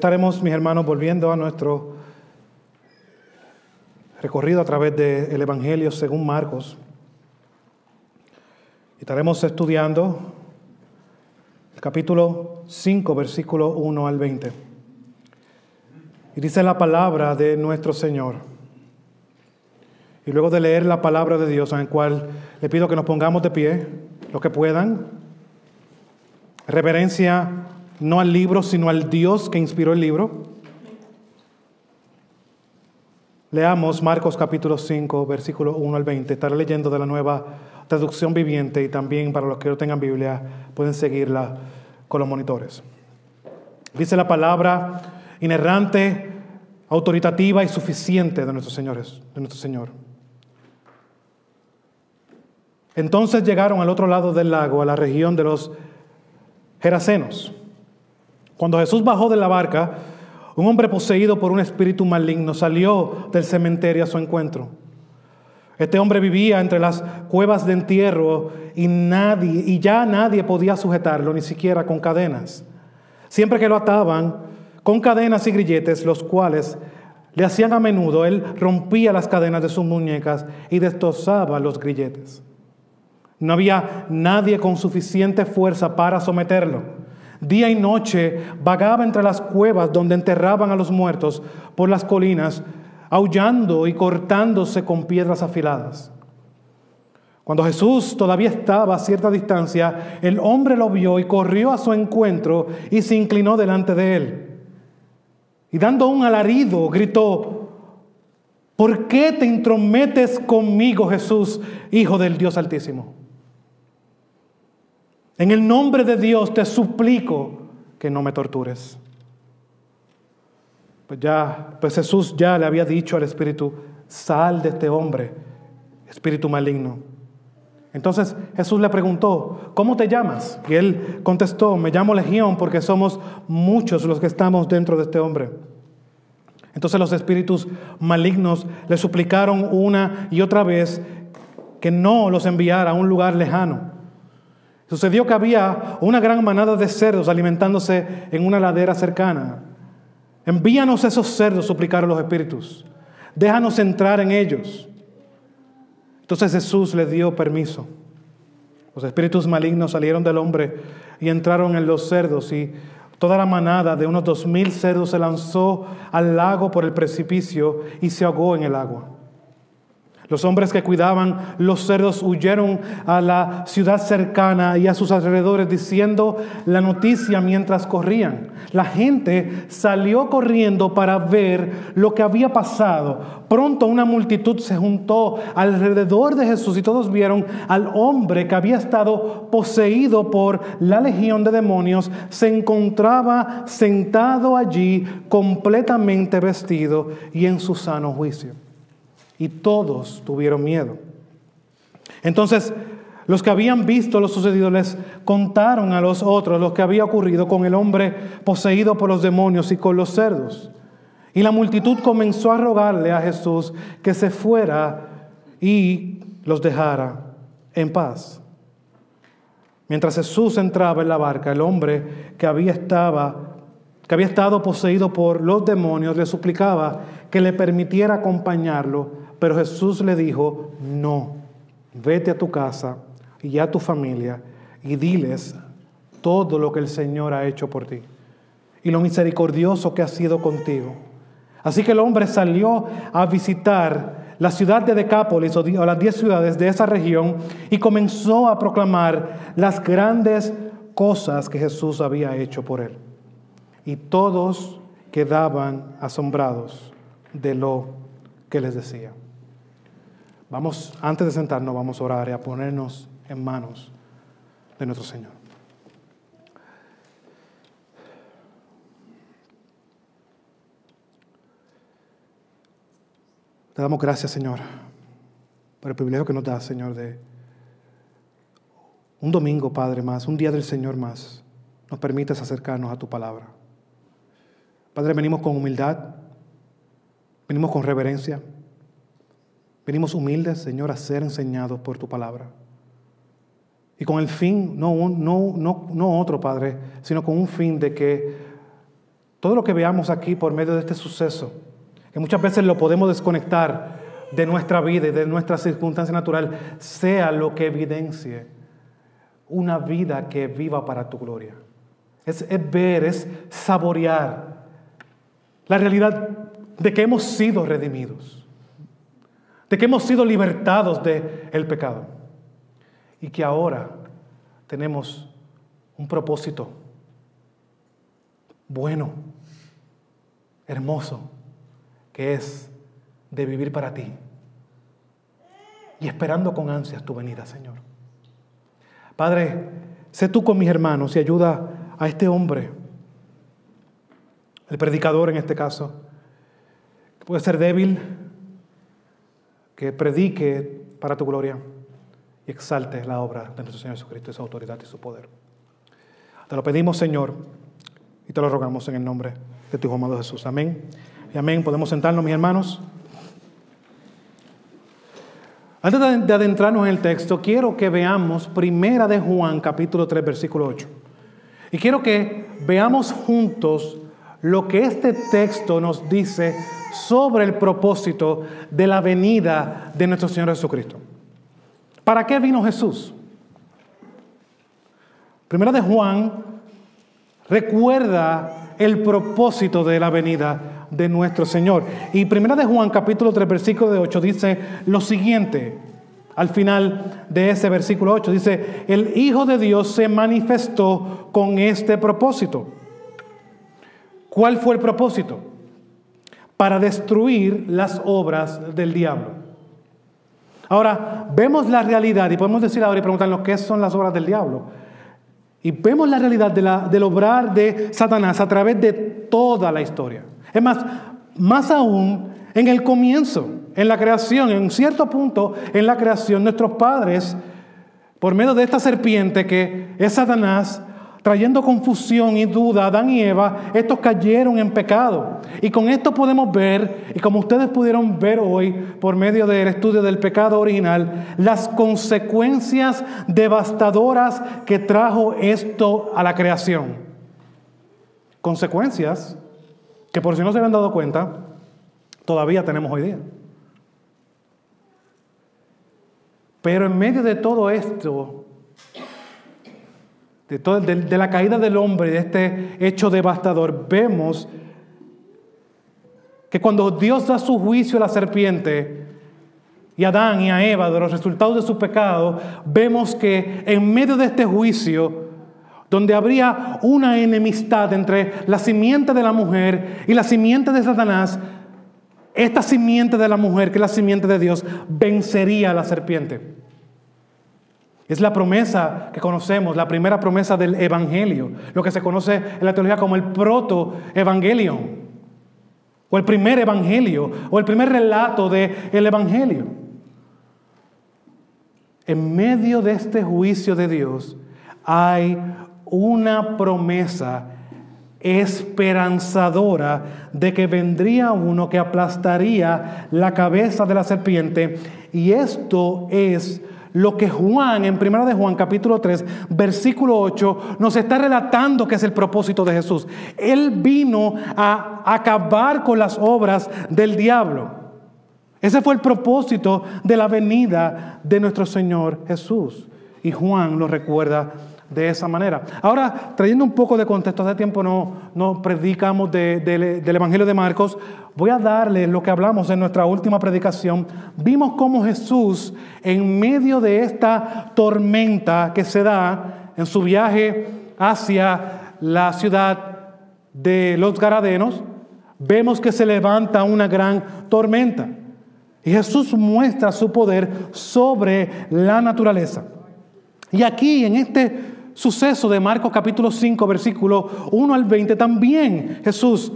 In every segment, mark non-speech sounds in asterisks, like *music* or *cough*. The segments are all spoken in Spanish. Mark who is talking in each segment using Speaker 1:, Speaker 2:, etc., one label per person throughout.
Speaker 1: Estaremos, mis hermanos, volviendo a nuestro recorrido a través del Evangelio según Marcos. Estaremos estudiando el capítulo 5, versículo 1 al 20. Y dice la palabra de nuestro Señor. Y luego de leer la palabra de Dios, en el cual le pido que nos pongamos de pie, los que puedan, reverencia no al libro, sino al Dios que inspiró el libro. Leamos Marcos capítulo 5, versículo 1 al 20. Estaré leyendo de la nueva traducción viviente y también para los que no tengan Biblia pueden seguirla con los monitores. Dice la palabra inerrante, autoritativa y suficiente de nuestro Señor. De nuestro Señor. Entonces llegaron al otro lado del lago, a la región de los Gerasenos. Cuando Jesús bajó de la barca, un hombre poseído por un espíritu maligno salió del cementerio a su encuentro. Este hombre vivía entre las cuevas de entierro y nadie y ya nadie podía sujetarlo ni siquiera con cadenas. Siempre que lo ataban con cadenas y grilletes, los cuales le hacían a menudo, él rompía las cadenas de sus muñecas y destrozaba los grilletes. No había nadie con suficiente fuerza para someterlo. Día y noche vagaba entre las cuevas donde enterraban a los muertos por las colinas, aullando y cortándose con piedras afiladas. Cuando Jesús todavía estaba a cierta distancia, el hombre lo vio y corrió a su encuentro y se inclinó delante de él. Y dando un alarido, gritó, ¿por qué te intrometes conmigo, Jesús, Hijo del Dios Altísimo? En el nombre de Dios te suplico que no me tortures. Pues ya, pues Jesús ya le había dicho al espíritu, sal de este hombre, espíritu maligno. Entonces Jesús le preguntó, ¿cómo te llamas? Y él contestó, me llamo Legión porque somos muchos los que estamos dentro de este hombre. Entonces los espíritus malignos le suplicaron una y otra vez que no los enviara a un lugar lejano Sucedió que había una gran manada de cerdos alimentándose en una ladera cercana. Envíanos esos cerdos, suplicaron los espíritus. Déjanos entrar en ellos. Entonces Jesús les dio permiso. Los espíritus malignos salieron del hombre y entraron en los cerdos y toda la manada de unos dos mil cerdos se lanzó al lago por el precipicio y se ahogó en el agua. Los hombres que cuidaban los cerdos huyeron a la ciudad cercana y a sus alrededores diciendo la noticia mientras corrían. La gente salió corriendo para ver lo que había pasado. Pronto una multitud se juntó alrededor de Jesús y todos vieron al hombre que había estado poseído por la legión de demonios. Se encontraba sentado allí completamente vestido y en su sano juicio y todos tuvieron miedo. Entonces, los que habían visto lo sucedido les contaron a los otros lo que había ocurrido con el hombre poseído por los demonios y con los cerdos. Y la multitud comenzó a rogarle a Jesús que se fuera y los dejara en paz. Mientras Jesús entraba en la barca, el hombre que había, estaba, que había estado poseído por los demonios le suplicaba que le permitiera acompañarlo pero Jesús le dijo, no, vete a tu casa y a tu familia y diles todo lo que el Señor ha hecho por ti y lo misericordioso que ha sido contigo. Así que el hombre salió a visitar la ciudad de Decápolis o las diez ciudades de esa región y comenzó a proclamar las grandes cosas que Jesús había hecho por él. Y todos quedaban asombrados de lo que les decía. Vamos, antes de sentarnos, vamos a orar y a ponernos en manos de nuestro Señor. Te damos gracias, Señor, por el privilegio que nos da, Señor, de un domingo, Padre, más, un día del Señor más, nos permites acercarnos a tu palabra. Padre, venimos con humildad, venimos con reverencia. Venimos humildes, Señor, a ser enseñados por tu palabra. Y con el fin, no, otro, Padre, sino con un fin de que todo lo que veamos aquí por medio de este suceso, que muchas veces lo podemos desconectar de nuestra vida y de nuestra circunstancia natural, sea lo que evidencie una vida que viva para tu gloria. Es, ver, es saborear la realidad de que hemos sido redimidos, de que hemos sido libertados del el pecado y que ahora tenemos un propósito bueno, hermoso, que es de vivir para ti y esperando con ansias tu venida, Señor. Padre, sé tú con mis hermanos y ayuda a este hombre, el predicador en este caso, que puede ser débil, que predique para tu gloria y exalte la obra de nuestro Señor Jesucristo, su autoridad y su poder. Te lo pedimos, Señor, y te lo rogamos en el nombre de tu Hijo amado Jesús. Amén. Y amén. Podemos sentarnos, mis hermanos. Antes de adentrarnos en el texto, quiero que veamos Primera de Juan, capítulo 3, versículo 8. Y quiero que veamos juntos lo que este texto nos dice sobre el propósito de la venida de nuestro Señor Jesucristo. ¿Para qué vino Jesús? Primera de Juan recuerda el propósito de la venida de nuestro Señor. Y Primera de Juan capítulo 3 versículo de 8 dice lo siguiente. Al final de ese versículo 8 dice, el Hijo de Dios se manifestó con este propósito. ¿Cuál fue el propósito? Para destruir las obras del diablo. Ahora, vemos la realidad y podemos decir ahora y preguntarnos qué son las obras del diablo. Y vemos la realidad del obrar de Satanás a través de toda la historia. Es más, más aún en el comienzo, en la creación, en un cierto punto en la creación, nuestros padres, por medio de esta serpiente que es Satanás, trayendo confusión y duda a Adán y Eva, estos cayeron en pecado. Y con esto podemos ver, y como ustedes pudieron ver hoy por medio del estudio del pecado original, las consecuencias devastadoras que trajo esto a la creación. Consecuencias que por si no se habían dado cuenta, todavía tenemos hoy día. Pero en medio de todo esto, de, de, la caída del hombre, de este hecho devastador, vemos que cuando Dios da su juicio a la serpiente y a Adán y a Eva de los resultados de su pecado, vemos que en medio de este juicio, donde habría una enemistad entre la simiente de la mujer y la simiente de Satanás, esta simiente de la mujer, que es la simiente de Dios, vencería a la serpiente. Es la promesa que conocemos, la primera promesa del Evangelio, lo que se conoce en la teología como el proto-evangelio, o el primer Evangelio, o el primer relato del el Evangelio. En medio de este juicio de Dios hay una promesa esperanzadora de que vendría uno que aplastaría la cabeza de la serpiente y esto es lo que Juan en 1 de Juan capítulo 3 versículo 8 nos está relatando que es el propósito de Jesús. Él vino a acabar con las obras del diablo. Ese fue el propósito de la venida de nuestro Señor Jesús. Y Juan lo recuerda de esa manera. Ahora, trayendo un poco de contexto, hace tiempo no, predicamos del Evangelio de Marcos, voy a darle lo que hablamos en nuestra última predicación. Vimos cómo Jesús, en medio de esta tormenta que se da en su viaje hacia la ciudad de los Garadenos, vemos que se levanta una gran tormenta. Y Jesús muestra su poder sobre la naturaleza. Y aquí, en este suceso de Marcos capítulo 5, versículo 1 al 20, también Jesús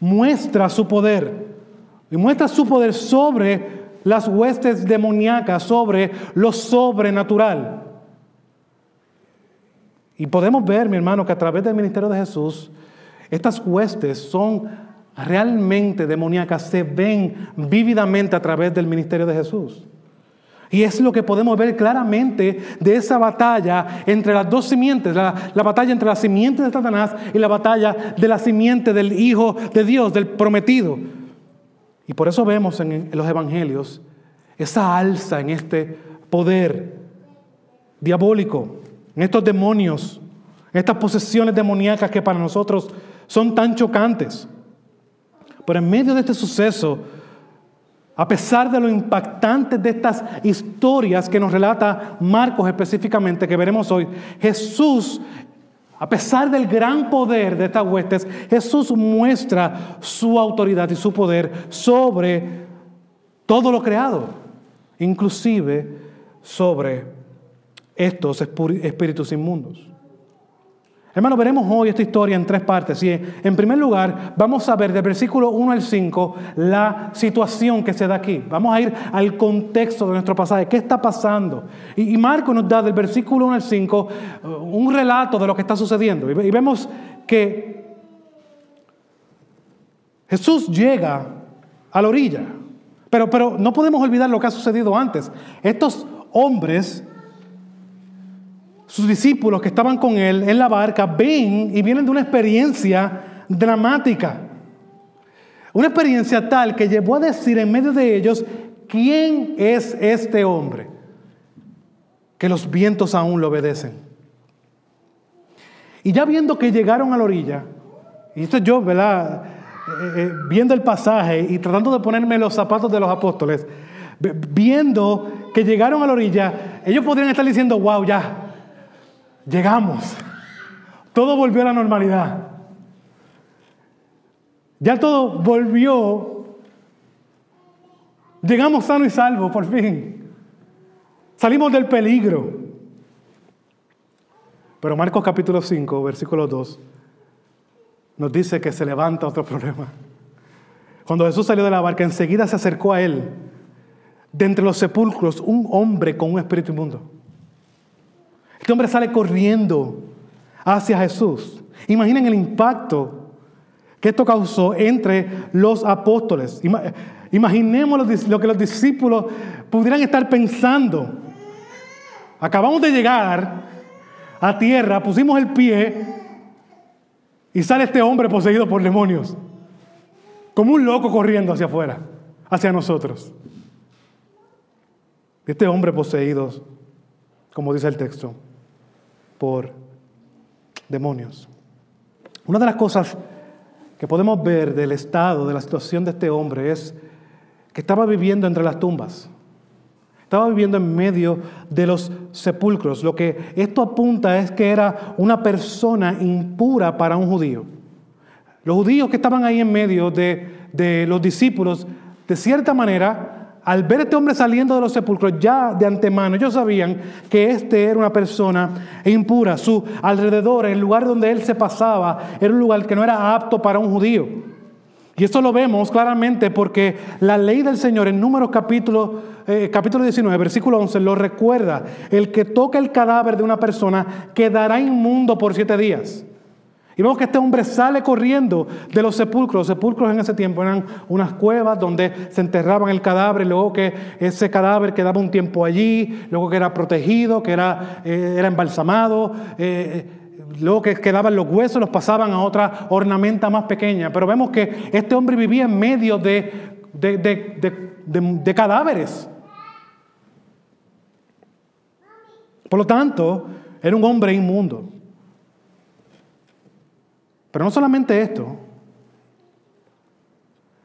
Speaker 1: muestra su poder. Y muestra su poder sobre las huestes demoníacas, sobre lo sobrenatural. Y podemos ver, mi hermano, que a través del ministerio de Jesús, estas huestes son realmente demoníacas, se ven vívidamente a través del ministerio de Jesús. Y es lo que podemos ver claramente de esa batalla entre las dos simientes, la, batalla entre la simiente de Satanás y la batalla de la simiente del Hijo de Dios, del prometido. Y por eso vemos en, los evangelios esa alza en este poder diabólico, en estos demonios, en estas posesiones demoníacas que para nosotros son tan chocantes. Pero en medio de este suceso, a pesar de lo impactante de estas historias que nos relata Marcos específicamente, que veremos hoy, Jesús, a pesar del gran poder de estas huestes, Jesús muestra su autoridad y su poder sobre todo lo creado, inclusive sobre estos espíritus inmundos. Hermano, veremos hoy esta historia en tres partes. Y en primer lugar, vamos a ver del versículo 1 al 5 la situación que se da aquí. Vamos a ir al contexto de nuestro pasaje. ¿Qué está pasando? Y, Marco nos da del versículo 1 al 5 uh, un relato de lo que está sucediendo. Y, vemos que Jesús llega a la orilla. Pero, pero no podemos olvidar lo que ha sucedido antes. Estos hombres sus discípulos que estaban con él en la barca ven y vienen de una experiencia dramática. Una experiencia tal que llevó a decir en medio de ellos, ¿quién es este hombre? Que los vientos aún lo obedecen. Y ya viendo que llegaron a la orilla, y esto yo, ¿verdad? Eh, eh, viendo el pasaje y tratando de ponerme los zapatos de los apóstoles, viendo que llegaron a la orilla, ellos podrían estar diciendo, wow, ya, Llegamos. Todo volvió a la normalidad. Ya todo volvió. Llegamos sano y salvo, por fin. Salimos del peligro. Pero Marcos capítulo 5, versículo 2, nos dice que se levanta otro problema. Cuando Jesús salió de la barca, enseguida se acercó a él, de entre los sepulcros, un hombre con un espíritu inmundo. Este hombre sale corriendo hacia Jesús. Imaginen el impacto que esto causó entre los apóstoles. Imaginemos lo que los discípulos pudieran estar pensando. Acabamos de llegar a tierra, pusimos el pie y sale este hombre poseído por demonios, como un loco corriendo hacia afuera, hacia nosotros. Este hombre poseído, como dice el texto, por demonios. Una de las cosas que podemos ver del estado, de la situación de este hombre es que estaba viviendo entre las tumbas. Estaba viviendo en medio de los sepulcros. Lo que esto apunta es que era una persona impura para un judío. Los judíos que estaban ahí en medio de, de los discípulos, de cierta manera, al ver este hombre saliendo de los sepulcros, ya de antemano ellos sabían que este era una persona impura. Su alrededor, el lugar donde él se pasaba, era un lugar que no era apto para un judío. Y esto lo vemos claramente porque la ley del Señor en Números capítulo, eh, capítulo 19, versículo 11, lo recuerda. El que toca el cadáver de una persona quedará inmundo por siete días. Y vemos que este hombre sale corriendo de los sepulcros. Los sepulcros en ese tiempo eran unas cuevas donde se enterraban el cadáver, luego que ese cadáver quedaba un tiempo allí, luego que era protegido, que era, eh, era embalsamado, eh, luego que quedaban los huesos, los pasaban a otra ornamenta más pequeña. Pero vemos que este hombre vivía en medio de, de cadáveres. Por lo tanto, era un hombre inmundo. Pero no solamente esto.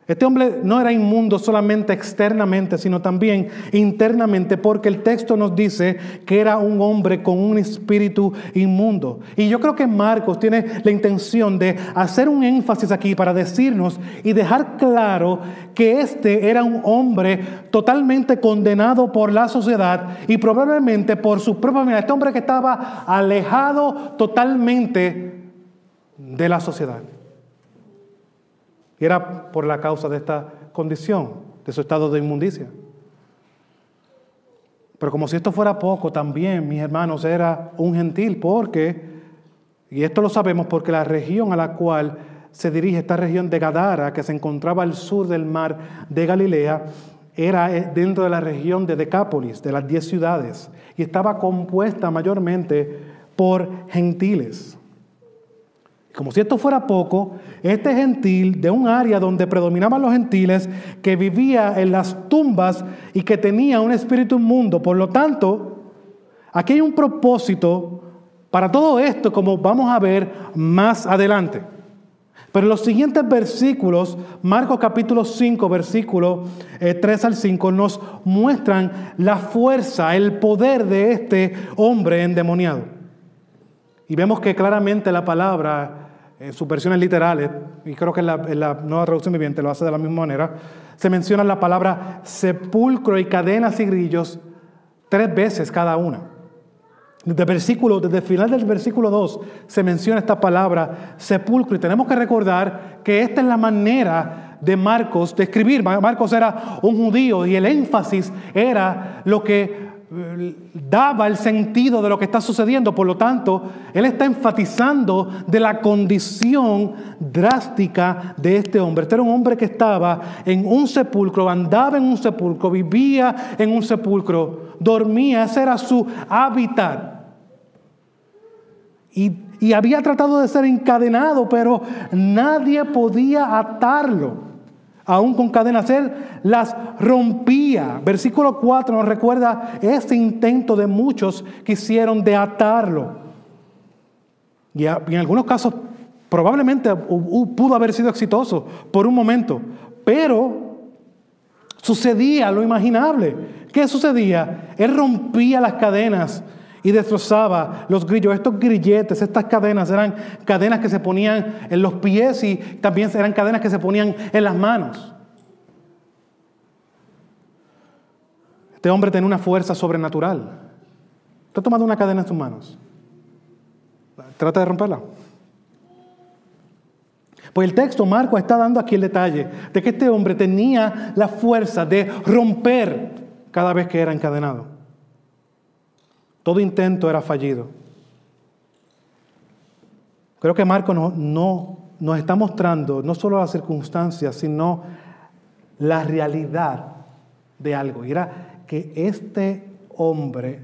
Speaker 1: Este hombre no era inmundo solamente externamente, sino también internamente, porque el texto nos dice que era un hombre con un espíritu inmundo. Y yo creo que Marcos tiene la intención de hacer un énfasis aquí para decirnos y dejar claro que este era un hombre totalmente condenado por la sociedad y probablemente por su propia vida. Este hombre que estaba alejado totalmente de la sociedad. Y era por la causa de esta condición, de su estado de inmundicia. Pero como si esto fuera poco, también, mis hermanos, era un gentil, porque, y esto lo sabemos porque la región a la cual se dirige esta región de Gadara, que se encontraba al sur del mar de Galilea, era eh, dentro de la región de Decápolis, de las diez ciudades, y estaba compuesta mayormente por gentiles. Como si esto fuera poco, este gentil de un área donde predominaban los gentiles, que vivía en las tumbas y que tenía un espíritu inmundo. Por lo tanto, aquí hay un propósito para todo esto, como vamos a ver más adelante. Pero los siguientes versículos, Marcos capítulo 5, versículo 3 eh, al 5, nos muestran la fuerza, el poder de este hombre endemoniado. Y vemos que claramente la palabra, en sus versiones literales, y creo que en la, nueva traducción viviente lo hace de la misma manera, se menciona la palabra sepulcro y cadenas y grillos tres veces cada una. Desde, versículo, desde el final del versículo 2 se menciona esta palabra sepulcro y tenemos que recordar que esta es la manera de Marcos de escribir. Marcos era un judío y el énfasis era lo que eh, daba el sentido de lo que está sucediendo. Por lo tanto, él está enfatizando de la condición drástica de este hombre. Este era un hombre que estaba en un sepulcro, andaba en un sepulcro, vivía en un sepulcro, dormía, ese era su hábitat. Y, había tratado de ser encadenado, pero nadie podía atarlo. Aún con cadenas, él las rompía. Versículo 4 nos recuerda ese intento de muchos que hicieron de atarlo. Y en algunos casos probablemente pudo haber sido exitoso por un momento, pero sucedía lo imaginable. ¿Qué sucedía? Él rompía las cadenas y destrozaba los grillos. Estos grilletes, estas cadenas eran cadenas que se ponían en los pies y también eran cadenas que se ponían en las manos. Este hombre tenía una fuerza sobrenatural. Está tomando una cadena en sus manos. Trata de romperla. Pues el texto Marco está dando aquí el detalle de que este hombre tenía la fuerza de romper cada vez que era encadenado. Todo intento era fallido. Creo que Marco no, nos está mostrando no solo las circunstancias, sino la realidad de algo. Y era que este hombre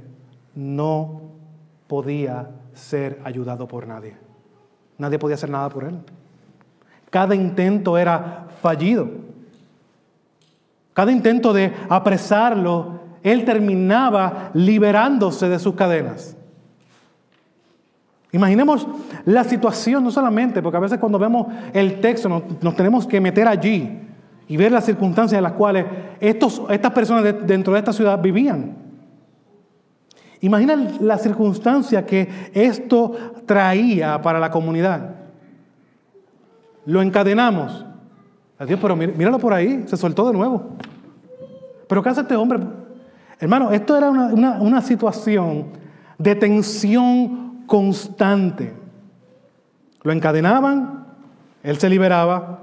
Speaker 1: no podía ser ayudado por nadie. Nadie podía hacer nada por él. Cada intento era fallido. Cada intento de apresarlo él terminaba liberándose de sus cadenas. Imaginemos la situación, no solamente, porque a veces cuando vemos el texto nos, tenemos que meter allí y ver las circunstancias en las cuales estos, estas personas dentro de esta ciudad vivían. Imagina la circunstancia que esto traía para la comunidad. Lo encadenamos. Adiós, pero míralo por ahí, se soltó de nuevo. Pero ¿qué hace este hombre? Hermano, esto era una, situación de tensión constante. Lo encadenaban, él se liberaba,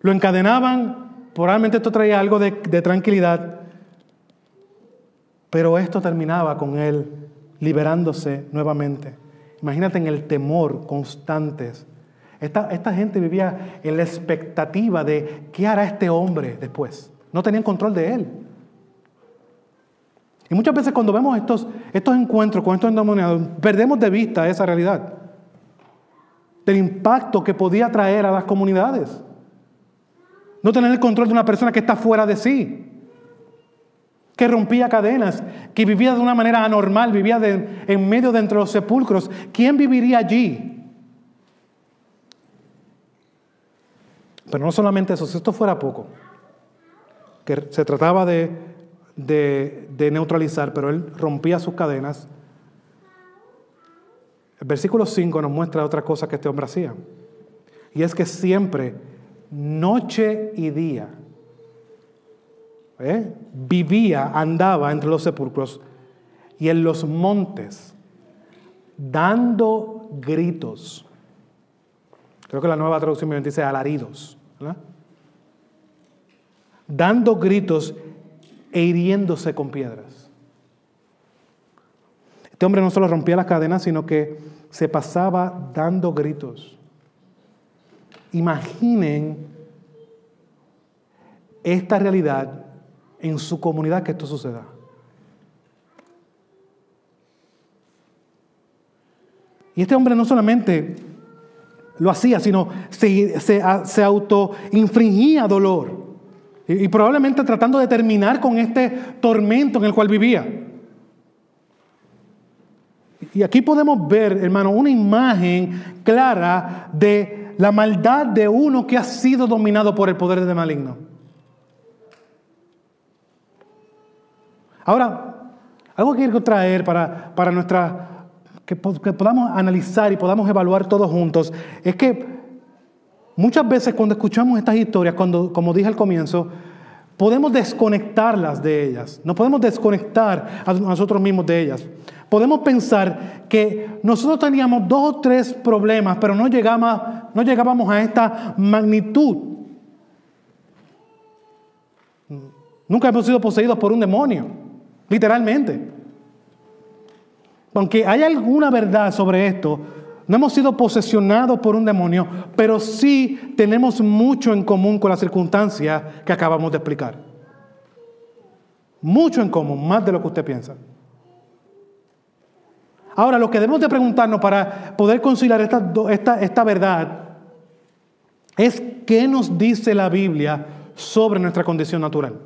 Speaker 1: lo encadenaban, probablemente esto traía algo de, tranquilidad, pero esto terminaba con él liberándose nuevamente. Imagínate en el temor constante. Esta, esta, gente vivía en la expectativa de qué hará este hombre después. No tenían control de él. Y muchas veces cuando vemos estos, estos encuentros con estos endemoniados, perdemos de vista esa realidad, del impacto que podía traer a las comunidades. No tener el control de una persona que está fuera de sí, que rompía cadenas, que vivía de una manera anormal, vivía en medio de entre los sepulcros. ¿Quién viviría allí? Pero no solamente eso, si esto fuera poco, que se trataba de de, neutralizar, pero él rompía sus cadenas. El versículo 5 nos muestra otra cosa que este hombre hacía. Y es que siempre, noche y día, ¿eh? vivía, andaba entre los sepulcros y en los montes, dando gritos. Creo que la nueva traducción me dice alaridos. Dando gritos e hiriéndose con piedras. Este hombre no solo rompía las cadenas, sino que se pasaba dando gritos. Imaginen esta realidad en su comunidad que esto suceda. Y este hombre no solamente lo hacía, sino se, se, se autoinfringía dolor. Y, probablemente tratando de terminar con este tormento en el cual vivía. Y aquí podemos ver, hermano, una imagen clara de la maldad de uno que ha sido dominado por el poder de maligno. Ahora, algo que quiero traer para, para nuestra que, podamos analizar y podamos evaluar todos juntos, es que muchas veces cuando escuchamos estas historias, cuando, como dije al comienzo, podemos desconectarlas de ellas, no podemos desconectar a nosotros mismos de ellas. Podemos pensar que nosotros teníamos dos o tres problemas, pero no no llegábamos a esta magnitud. Nunca hemos sido poseídos por un demonio, literalmente. Aunque hay alguna verdad sobre esto, no hemos sido posesionados por un demonio, pero sí tenemos mucho en común con la circunstancia que acabamos de explicar. Mucho en común, más de lo que usted piensa. Ahora, lo que debemos de preguntarnos para poder conciliar esta, esta, esta verdad es qué nos dice la Biblia sobre nuestra condición natural.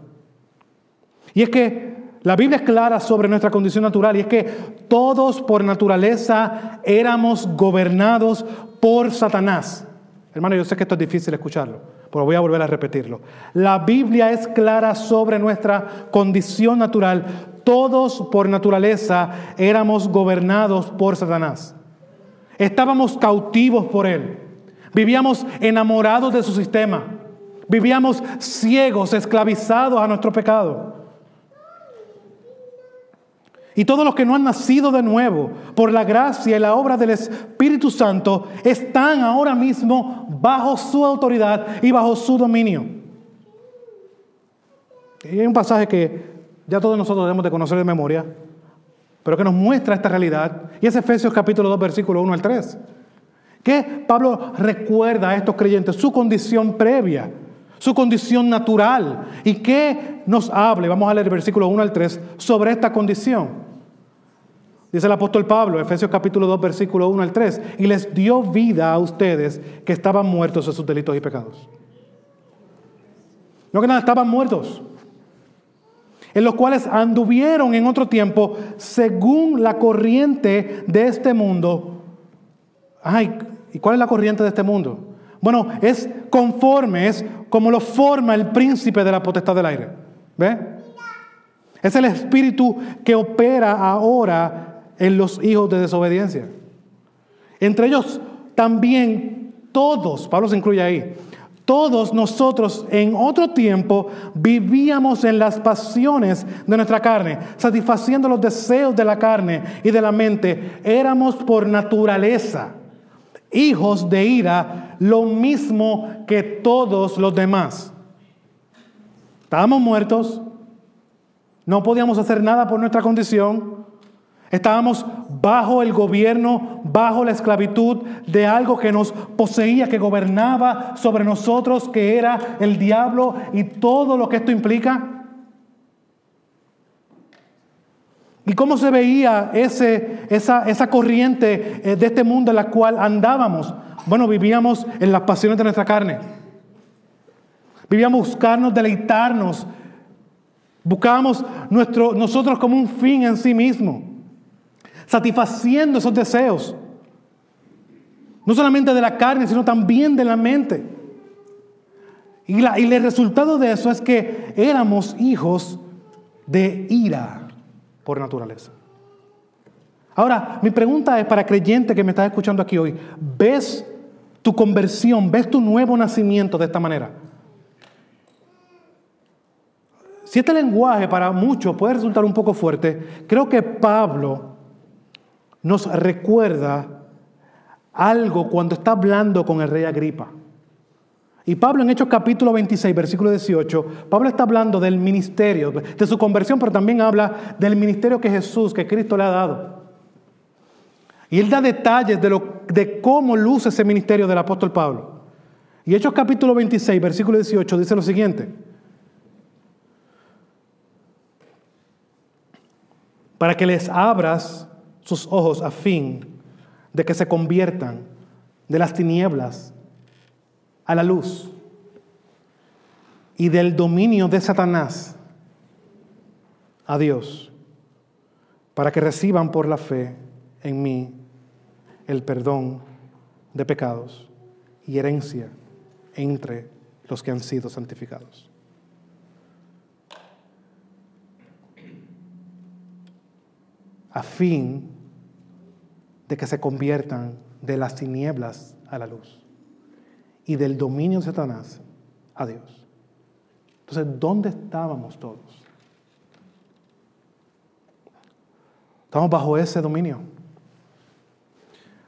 Speaker 1: Y es que la Biblia es clara sobre nuestra condición natural y es que todos por naturaleza éramos gobernados por Satanás. Hermano, yo sé que esto es difícil escucharlo, pero voy a volver a repetirlo. La Biblia es clara sobre nuestra condición natural. Todos por naturaleza éramos gobernados por Satanás. Estábamos cautivos por él. Vivíamos enamorados de su sistema. Vivíamos ciegos, esclavizados a nuestro pecado. Y todos los que no han nacido de nuevo por la gracia y la obra del Espíritu Santo están ahora mismo bajo su autoridad y bajo su dominio. Y hay un pasaje que ya todos nosotros debemos de conocer de memoria, pero que nos muestra esta realidad. Y es Efesios capítulo 2, versículo 1 al 3. Que Pablo recuerda a estos creyentes su condición previa, su condición natural. Y que nos hable, vamos a leer el versículo 1 al 3, sobre esta condición. Dice el apóstol Pablo, Efesios capítulo 2, versículo 1 al 3, y les dio vida a ustedes que estaban muertos en sus delitos y pecados. No que nada, estaban muertos, en los cuales anduvieron en otro tiempo según la corriente de este mundo. Ay, ¿y cuál es la corriente de este mundo? Bueno, es conforme, es como lo forma el príncipe de la potestad del aire. ¿Ve? Es el espíritu que opera ahora en los hijos de desobediencia. Entre ellos también todos, Pablo se incluye ahí, todos nosotros en otro tiempo vivíamos en las pasiones de nuestra carne, satisfaciendo los deseos de la carne y de la mente. Éramos por naturaleza hijos de ira, lo mismo que todos los demás. Estábamos muertos, no podíamos hacer nada por nuestra condición, Estábamos bajo el gobierno, bajo la esclavitud de algo que nos poseía, que gobernaba sobre nosotros, que era el diablo y todo lo que esto implica. ¿Y cómo se veía ese, esa, esa corriente eh, de este mundo en la cual andábamos? Bueno, vivíamos en las pasiones de nuestra carne. Vivíamos buscarnos, deleitarnos. Buscábamos nuestro, nosotros como un fin en sí mismo satisfaciendo esos deseos. No solamente de la carne, sino también de la mente. Y, la, y el resultado de eso es que éramos hijos de ira por naturaleza. Ahora, mi pregunta es para creyente que me estás escuchando aquí hoy, ¿ves tu conversión, ves tu nuevo nacimiento de esta manera? Si este lenguaje para muchos puede resultar un poco fuerte, creo que Pablo nos recuerda algo cuando está hablando con el rey Agripa. Y Pablo en Hechos capítulo 26, versículo 18, Pablo está hablando del ministerio, de su conversión, pero también habla del ministerio que Jesús, que Cristo le ha dado. Y él da detalles de, lo, de cómo luce ese ministerio del apóstol Pablo. Y Hechos capítulo 26, versículo 18 dice lo siguiente. para que les abras sus ojos a fin de que se conviertan de las tinieblas a la luz y del dominio de Satanás a Dios, para que reciban por la fe en mí el perdón de pecados y herencia entre los que han sido santificados. A fin de que se conviertan de las tinieblas a la luz y del dominio de Satanás a Dios. Entonces, ¿dónde estábamos todos? Estamos bajo ese dominio.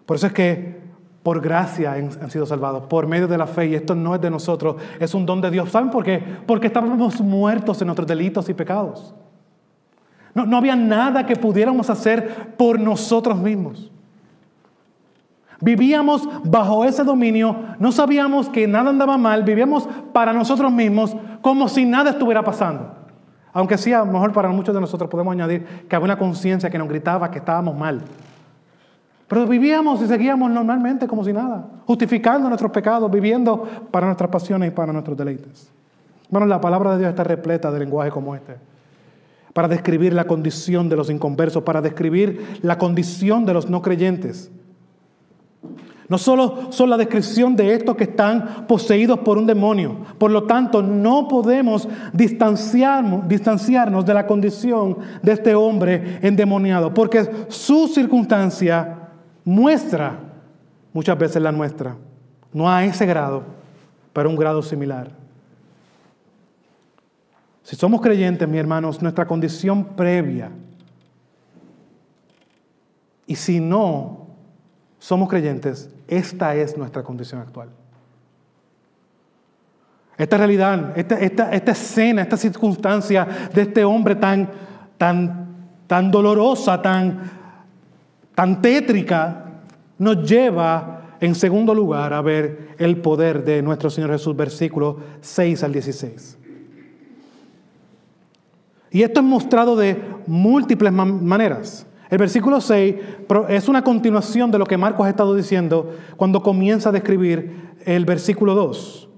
Speaker 1: Por eso es que por gracia han, sido salvados, por medio de la fe, y esto no es de nosotros, es un don de Dios. ¿Saben por qué? Porque estábamos muertos en nuestros delitos y pecados. No, no había nada que pudiéramos hacer por nosotros mismos. Vivíamos bajo ese dominio, no sabíamos que nada andaba mal, vivíamos para nosotros mismos como si nada estuviera pasando. Aunque sí, mejor para muchos de nosotros podemos añadir que había una conciencia que nos gritaba que estábamos mal. Pero vivíamos y seguíamos normalmente como si nada, justificando nuestros pecados, viviendo para nuestras pasiones y para nuestros deleites. Bueno, la palabra de Dios está repleta de lenguaje como este, para describir la condición de los inconversos, para describir la condición de los no creyentes. No solo son la descripción de estos que están poseídos por un demonio. Por lo tanto, no podemos distanciarnos, distanciarnos de la condición de este hombre endemoniado, porque su circunstancia muestra muchas veces la nuestra. No a ese grado, pero un grado similar. Si somos creyentes, mis hermanos, nuestra condición previa, y si no somos creyentes, esta es nuestra condición actual. Esta realidad, esta, escena, esta circunstancia de este hombre tan, tan, dolorosa, tan, tan tétrica, nos lleva en segundo lugar a ver el poder de nuestro Señor Jesús, versículo 6 al 16. Y esto es mostrado de múltiples maneras. El versículo 6 es una continuación de lo que Marcos ha estado diciendo cuando comienza a describir el versículo 2.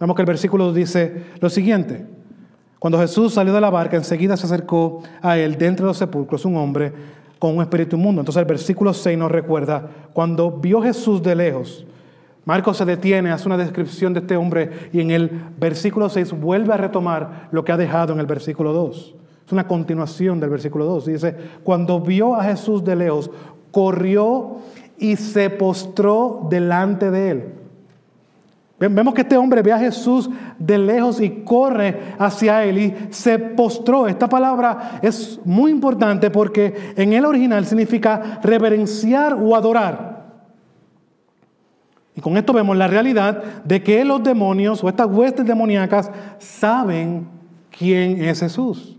Speaker 1: Vemos que el versículo 2 dice lo siguiente. Cuando Jesús salió de la barca, enseguida se acercó a él dentro de los sepulcros un hombre con un espíritu inmundo. Entonces el versículo 6 nos recuerda, cuando vio Jesús de lejos, Marcos se detiene, hace una descripción de este hombre y en el versículo 6 vuelve a retomar lo que ha dejado en el versículo 2. Es una continuación del versículo 2. Dice, cuando vio a Jesús de lejos, corrió y se postró delante de él. Vemos que este hombre ve a Jesús de lejos y corre hacia él y se postró. Esta palabra es muy importante porque en el original significa reverenciar o adorar. Y con esto vemos la realidad de que los demonios o estas huestes demoníacas saben quién es Jesús.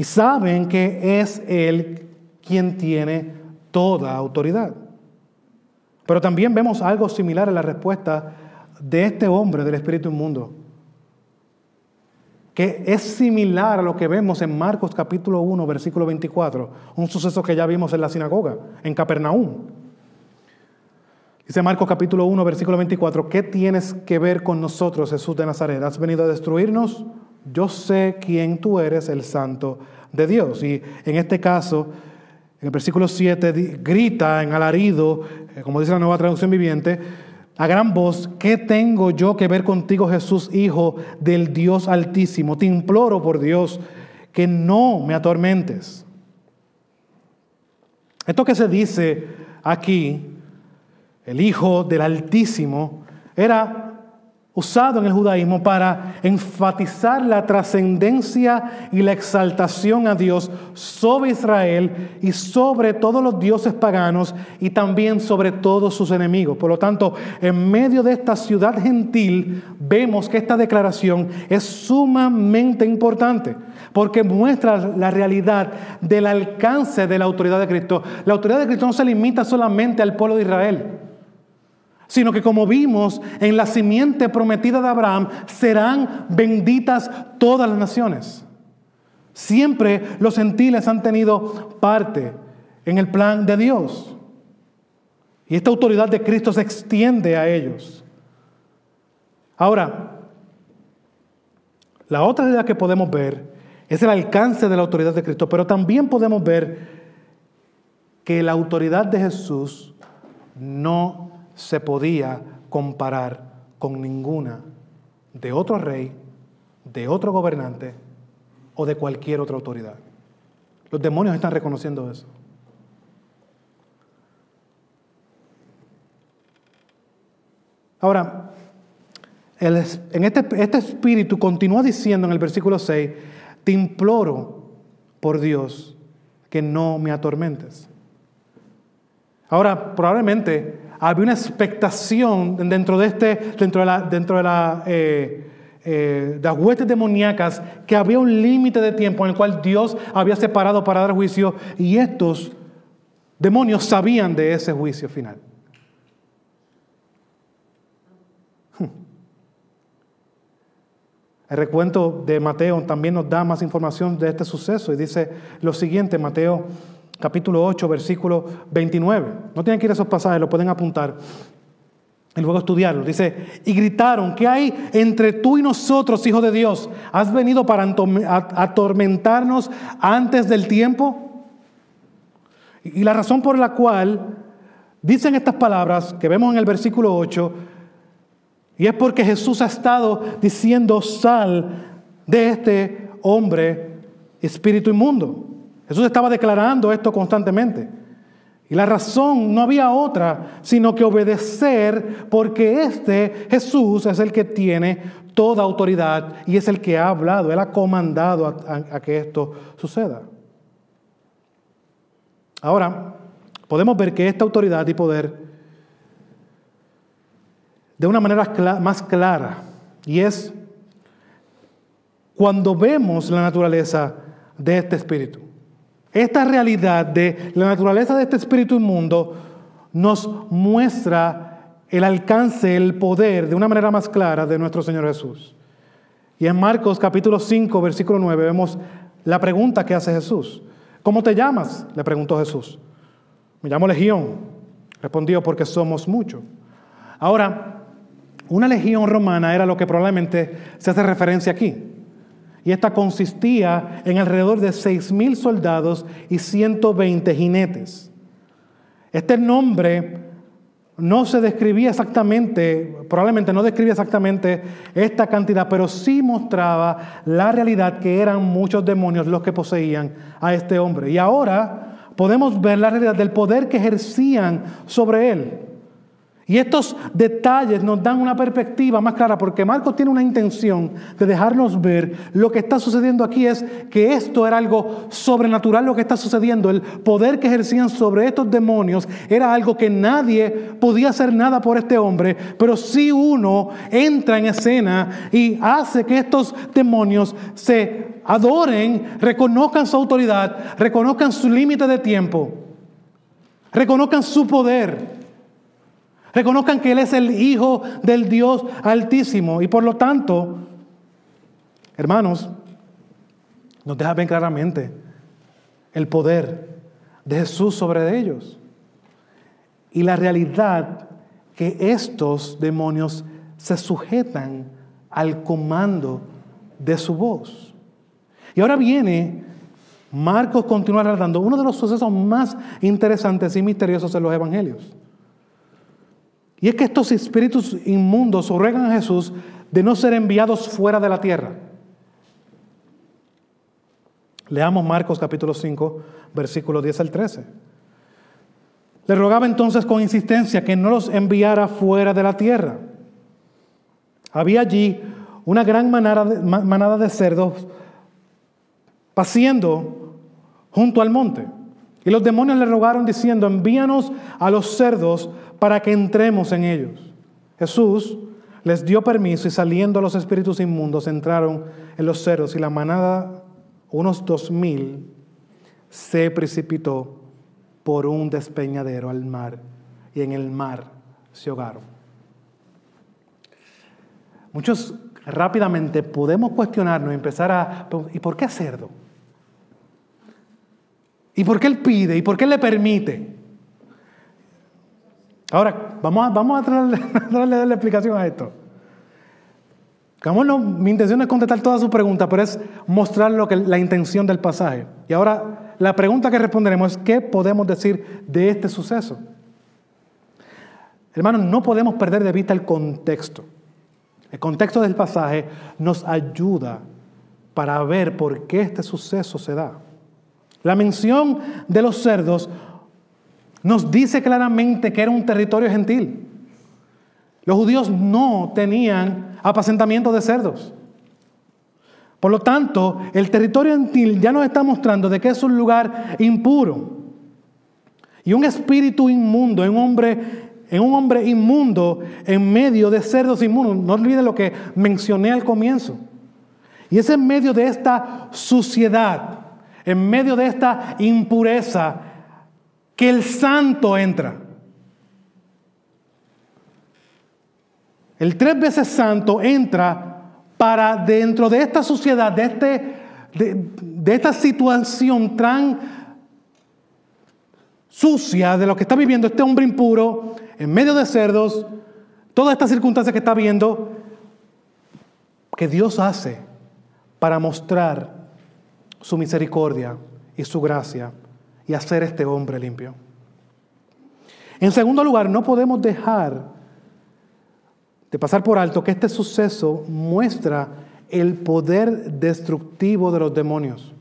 Speaker 1: Y saben que es Él quien tiene toda autoridad. Pero también vemos algo similar en la respuesta de este hombre del espíritu inmundo, que es similar a lo que vemos en Marcos capítulo 1, versículo 24, un suceso que ya vimos en la sinagoga, en Capernaum. Dice Marcos capítulo 1, versículo 24, ¿qué tienes que ver con nosotros, Jesús de Nazaret? ¿Has venido a destruirnos? Yo sé quién tú eres, el santo de Dios. Y en este caso, en el versículo 7 grita en alarido, eh, como dice la nueva traducción viviente, a gran voz, ¿qué tengo yo que ver contigo, Jesús, Hijo del Dios Altísimo? Te imploro por Dios que no me atormentes. Esto que se dice aquí, el Hijo del Altísimo, era usado en el judaísmo para enfatizar la trascendencia y la exaltación a Dios sobre Israel y sobre todos los dioses paganos y también sobre todos sus enemigos. Por lo tanto, en medio de esta ciudad gentil vemos que esta declaración es sumamente importante porque muestra la realidad del alcance de la autoridad de Cristo. La autoridad de Cristo no se limita solamente al pueblo de Israel sino que como vimos en la simiente prometida de Abraham, serán benditas todas las naciones. Siempre los gentiles han tenido parte en el plan de Dios. Y esta autoridad de Cristo se extiende a ellos. Ahora, la otra idea que podemos ver es el alcance de la autoridad de Cristo, pero también podemos ver que la autoridad de Jesús no se podía comparar con ninguna de otro rey, de otro gobernante o de cualquier otra autoridad. Los demonios están reconociendo eso. Ahora, en este, este espíritu continúa diciendo en el versículo 6, te imploro por Dios que no me atormentes. Ahora, probablemente había una expectación dentro de este, dentro de la, dentro de eh, eh, las huestes demoníacas, que había un límite de tiempo en el cual Dios había separado para dar juicio y estos demonios sabían de ese juicio final. El recuento de Mateo también nos da más información de este suceso y dice lo siguiente, Mateo capítulo 8, versículo 29. No tienen que ir a esos pasajes, lo pueden apuntar y luego estudiarlo. Dice, y gritaron, ¿qué hay entre tú y nosotros, hijo de Dios? ¿Has venido para atormentarnos antes del tiempo? Y la razón por la cual dicen estas palabras que vemos en el versículo 8 y es porque Jesús ha estado diciendo, sal de este hombre espíritu inmundo. Jesús estaba declarando esto constantemente. Y la razón no había otra, sino que obedecer, porque este Jesús es el que tiene toda autoridad y es el que ha hablado, Él ha comandado a, a que esto suceda. Ahora, podemos ver que esta autoridad y poder de una manera más clara, y es cuando vemos la naturaleza de este espíritu. Esta realidad de la naturaleza de este espíritu inmundo nos muestra el alcance, el poder de una manera más clara de nuestro Señor Jesús. Y en Marcos capítulo 5, versículo 9 vemos la pregunta que hace Jesús. ¿Cómo te llamas? Le preguntó Jesús. Me llamo Legión. Respondió porque somos muchos. Ahora, una legión romana era lo que probablemente se hace referencia aquí. Y esta consistía en alrededor de 6.000 soldados y 120 jinetes. Este nombre no se describía exactamente, probablemente no describía exactamente esta cantidad, pero sí mostraba la realidad que eran muchos demonios los que poseían a este hombre. Y ahora podemos ver la realidad del poder que ejercían sobre él. Y estos detalles nos dan una perspectiva más clara porque Marcos tiene una intención de dejarnos ver lo que está sucediendo aquí es que esto era algo sobrenatural lo que está sucediendo. El poder que ejercían sobre estos demonios era algo que nadie podía hacer nada por este hombre, pero si uno entra en escena y hace que estos demonios se adoren, reconozcan su autoridad, reconozcan su límite de tiempo, reconozcan su poder Reconozcan que Él es el Hijo del Dios Altísimo. Y por lo tanto, hermanos, nos deja bien claramente el poder de Jesús sobre ellos. Y la realidad que estos demonios se sujetan al comando de su voz. Y ahora viene, Marcos continúa relatando uno de los sucesos más interesantes y misteriosos en los evangelios. Y es que estos espíritus inmundos ruegan a Jesús de no ser enviados fuera de la tierra. Leamos Marcos capítulo 5, versículos 10 al 13. Le rogaba entonces con insistencia que no los enviara fuera de la tierra. Había allí una gran manada de, cerdos paciendo junto al monte. Y los demonios le rogaron diciendo, envíanos a los cerdos para que entremos en ellos. Jesús les dio permiso y saliendo los espíritus inmundos entraron en los cerdos y la manada, unos dos mil, se precipitó por un despeñadero al mar y en el mar se ahogaron. Muchos rápidamente podemos cuestionarnos y empezar a, ¿y por qué cerdo? ¿Y por qué Él pide? ¿Y por qué Él le permite? Ahora, vamos a, vamos a tratarle, la *laughs* explicación a esto. mi intención no es contestar todas sus preguntas, pero es mostrar lo que, la intención del pasaje. Y ahora, la pregunta que responderemos es, ¿qué podemos decir de este suceso? Hermanos, no podemos perder de vista el contexto. El contexto del pasaje nos ayuda para ver por qué este suceso se da. La mención de los cerdos nos dice claramente que era un territorio gentil. Los judíos no tenían apacentamiento de cerdos. Por lo tanto, el territorio gentil ya nos está mostrando de que es un lugar impuro. Y un espíritu inmundo en un hombre en un hombre inmundo en medio de cerdos inmundos. No olviden lo que mencioné al comienzo. Y es en medio de esta suciedad, en medio de esta impureza, que el santo entra. El tres veces santo entra para dentro de esta suciedad, de, este, de esta situación tan sucia de lo que está viviendo este hombre impuro, en medio de cerdos, todas estas circunstancias que está viendo, que Dios hace para mostrar su misericordia y su gracia y hacer este hombre limpio. En segundo lugar, no podemos dejar de pasar por alto que este suceso muestra el poder destructivo de los demonios.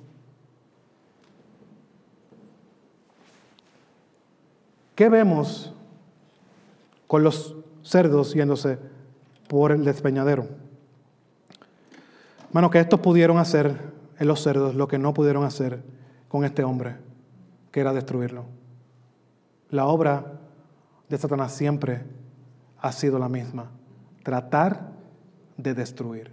Speaker 1: ¿Qué vemos con los cerdos yéndose por el despeñadero. Hermano, que estos pudieron hacer en los cerdos lo que no pudieron hacer con este hombre, que era destruirlo. La obra de Satanás siempre ha sido la misma, tratar de destruir.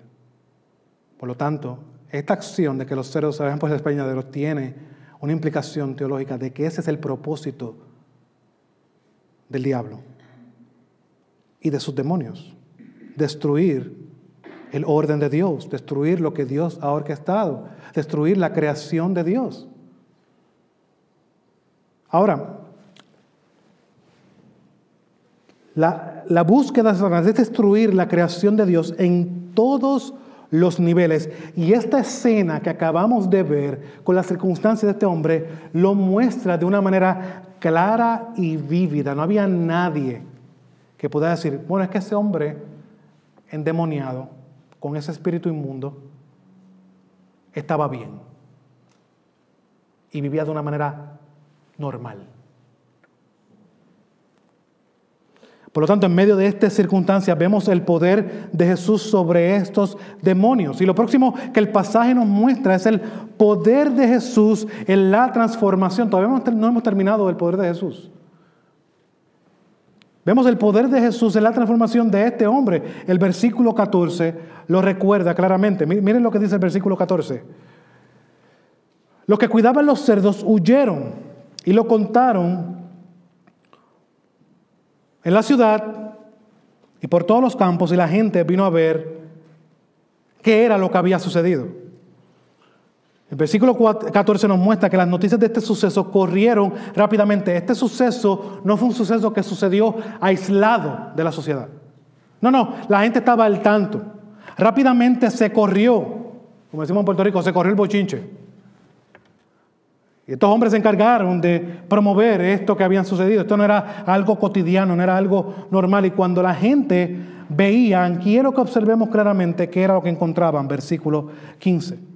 Speaker 1: Por lo tanto, esta acción de que los cerdos se vayan por el despeñadero tiene una implicación teológica de que ese es el propósito del diablo y de sus demonios. Destruir el orden de Dios, destruir lo que Dios ha orquestado, destruir la creación de Dios. Ahora, la, la búsqueda de Satanás es destruir la creación de Dios en todos los niveles. Y esta escena que acabamos de ver con las circunstancias de este hombre lo muestra de una manera clara y vívida. No había nadie que pueda decir, bueno, es que ese hombre endemoniado, con ese espíritu inmundo, estaba bien y vivía de una manera normal. Por lo tanto, en medio de estas circunstancias vemos el poder de Jesús sobre estos demonios. Y lo próximo que el pasaje nos muestra es el poder de Jesús en la transformación. Todavía no hemos terminado el poder de Jesús. Vemos el poder de Jesús en la transformación de este hombre. El versículo 14 lo recuerda claramente. Miren lo que dice el versículo 14. Los que cuidaban los cerdos huyeron y lo contaron en la ciudad y por todos los campos y la gente vino a ver qué era lo que había sucedido. El versículo 14 nos muestra que las noticias de este suceso corrieron rápidamente. Este suceso no fue un suceso que sucedió aislado de la sociedad. No, no, la gente estaba al tanto. Rápidamente se corrió, como decimos en Puerto Rico, se corrió el bochinche. Y estos hombres se encargaron de promover esto que habían sucedido. Esto no era algo cotidiano, no era algo normal. Y cuando la gente veía, quiero que observemos claramente qué era lo que encontraban, versículo 15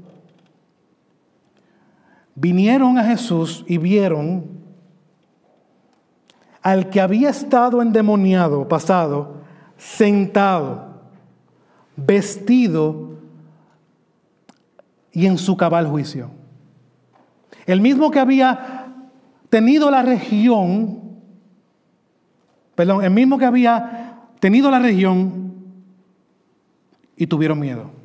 Speaker 1: vinieron a Jesús y vieron al que había estado endemoniado, pasado, sentado, vestido y en su cabal juicio. El mismo que había tenido la región, perdón, el mismo que había tenido la región y tuvieron miedo.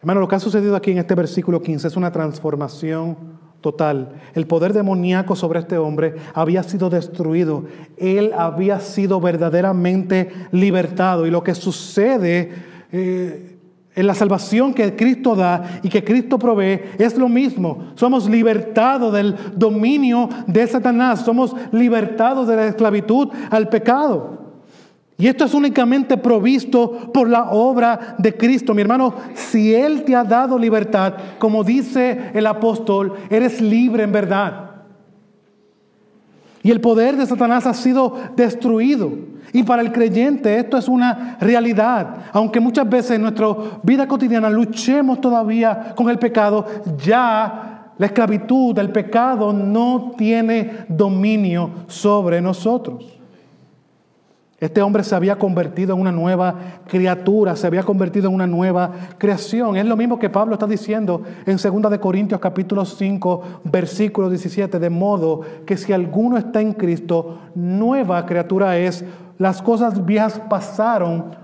Speaker 1: Hermano, lo que ha sucedido aquí en este versículo 15 es una transformación total. El poder demoníaco sobre este hombre había sido destruido. Él había sido verdaderamente libertado. Y lo que sucede eh, en la salvación que Cristo da y que Cristo provee es lo mismo. Somos libertados del dominio de Satanás, somos libertados de la esclavitud al pecado. Y esto es únicamente provisto por la obra de Cristo. Mi hermano, si Él te ha dado libertad, como dice el apóstol, eres libre en verdad. Y el poder de Satanás ha sido destruido. Y para el creyente esto es una realidad. Aunque muchas veces en nuestra vida cotidiana luchemos todavía con el pecado, ya la esclavitud del pecado no tiene dominio sobre nosotros. Este hombre se había convertido en una nueva criatura, se había convertido en una nueva creación. Es lo mismo que Pablo está diciendo en 2 de Corintios capítulo 5, versículo 17, de modo que si alguno está en Cristo, nueva criatura es, las cosas viejas pasaron,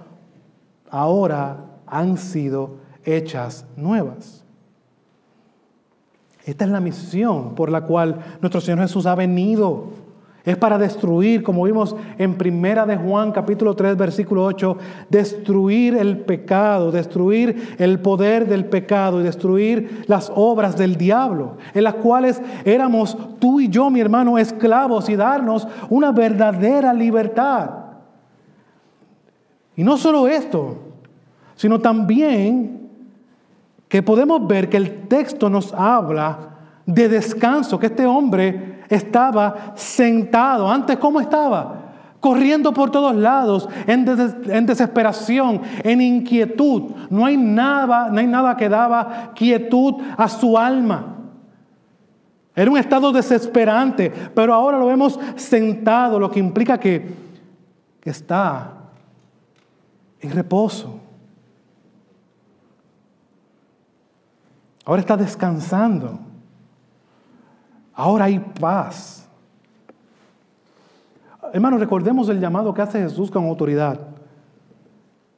Speaker 1: ahora han sido hechas nuevas. Esta es la misión por la cual nuestro Señor Jesús ha venido es para destruir, como vimos en Primera de Juan capítulo 3 versículo 8, destruir el pecado, destruir el poder del pecado y destruir las obras del diablo, en las cuales éramos tú y yo, mi hermano, esclavos y darnos una verdadera libertad. Y no solo esto, sino también que podemos ver que el texto nos habla de descanso, que este hombre estaba sentado. Antes, ¿cómo estaba? Corriendo por todos lados, en, desesperación, en inquietud. No hay, nada, no hay nada que daba quietud a su alma. Era un estado desesperante, pero ahora lo vemos sentado, lo que implica que está en reposo. Ahora está descansando. Ahora hay paz. Hermanos, recordemos el llamado que hace Jesús con autoridad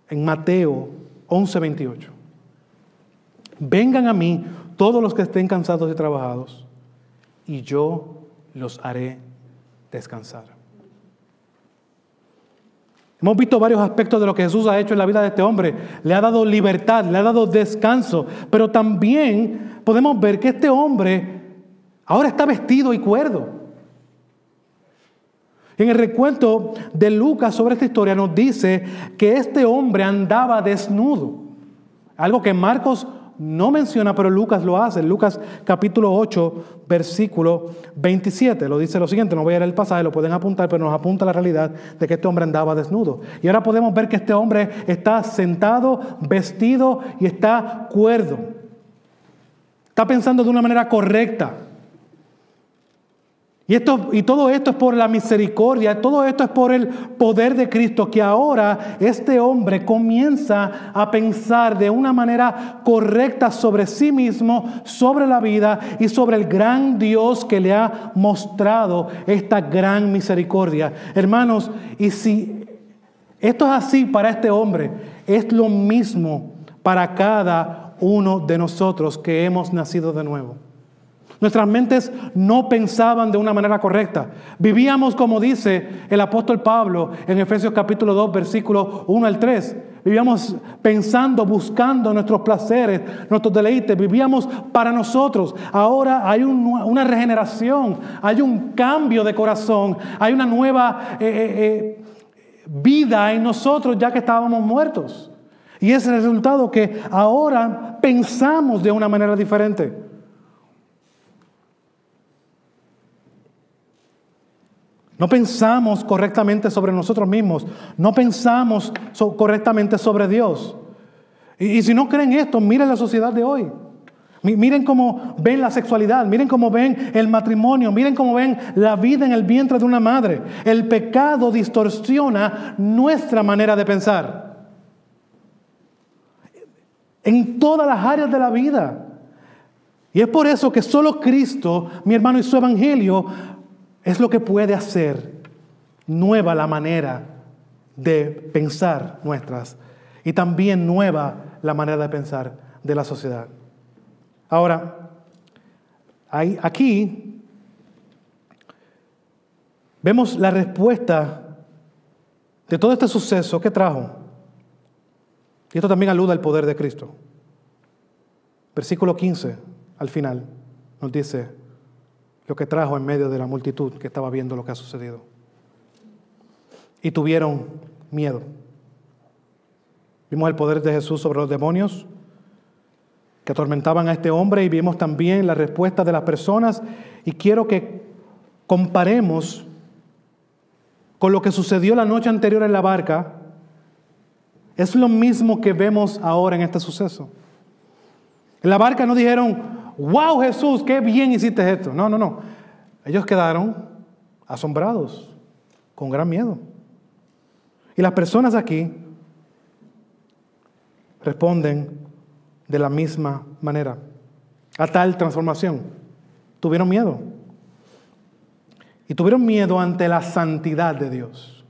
Speaker 1: en Mateo 11:28. Vengan a mí todos los que estén cansados y trabajados, y yo los haré descansar. Hemos visto varios aspectos de lo que Jesús ha hecho en la vida de este hombre. Le ha dado libertad, le ha dado descanso, pero también podemos ver que este hombre Ahora está vestido y cuerdo. En el recuento de Lucas sobre esta historia nos dice que este hombre andaba desnudo. Algo que Marcos no menciona, pero Lucas lo hace. Lucas capítulo 8, versículo 27. Lo dice lo siguiente, no voy a leer el pasaje, lo pueden apuntar, pero nos apunta la realidad de que este hombre andaba desnudo. Y ahora podemos ver que este hombre está sentado, vestido y está cuerdo. Está pensando de una manera correcta. Y, esto, y todo esto es por la misericordia, todo esto es por el poder de Cristo, que ahora este hombre comienza a pensar de una manera correcta sobre sí mismo, sobre la vida y sobre el gran Dios que le ha mostrado esta gran misericordia. Hermanos, y si esto es así para este hombre, es lo mismo para cada uno de nosotros que hemos nacido de nuevo. Nuestras mentes no pensaban de una manera correcta. Vivíamos, como dice el apóstol Pablo en Efesios capítulo 2, versículo 1 al 3. Vivíamos pensando, buscando nuestros placeres, nuestros deleites. Vivíamos para nosotros. Ahora hay una regeneración, hay un cambio de corazón, hay una nueva eh, eh, eh, vida en nosotros ya que estábamos muertos. Y es el resultado que ahora pensamos de una manera diferente. No pensamos correctamente sobre nosotros mismos. No pensamos correctamente sobre Dios. Y, si no creen esto, miren la sociedad de hoy. Miren cómo ven la sexualidad, miren cómo ven el matrimonio, miren cómo ven la vida en el vientre de una madre. El pecado distorsiona nuestra manera de pensar. En todas las áreas de la vida. Y es por eso que solo Cristo, mi hermano, y su evangelio es lo que puede hacer nueva la manera de pensar nuestras y también nueva la manera de pensar de la sociedad. Ahora, aquí vemos la respuesta de todo este suceso que trajo. Y esto también aluda al poder de Cristo. Versículo 15, al final, nos dice lo que trajo en medio de la multitud que estaba viendo lo que ha sucedido. Y tuvieron miedo. Vimos el poder de Jesús sobre los demonios que atormentaban a este hombre y vimos también la respuesta de las personas. Y quiero que comparemos con lo que sucedió la noche anterior en la barca. Es lo mismo que vemos ahora en este suceso. En la barca no dijeron, wow Jesús, qué bien hiciste esto. No, no, no. Ellos quedaron asombrados, con gran miedo. Y las personas aquí responden de la misma manera a tal transformación. Tuvieron miedo. Y tuvieron miedo ante la santidad de Dios.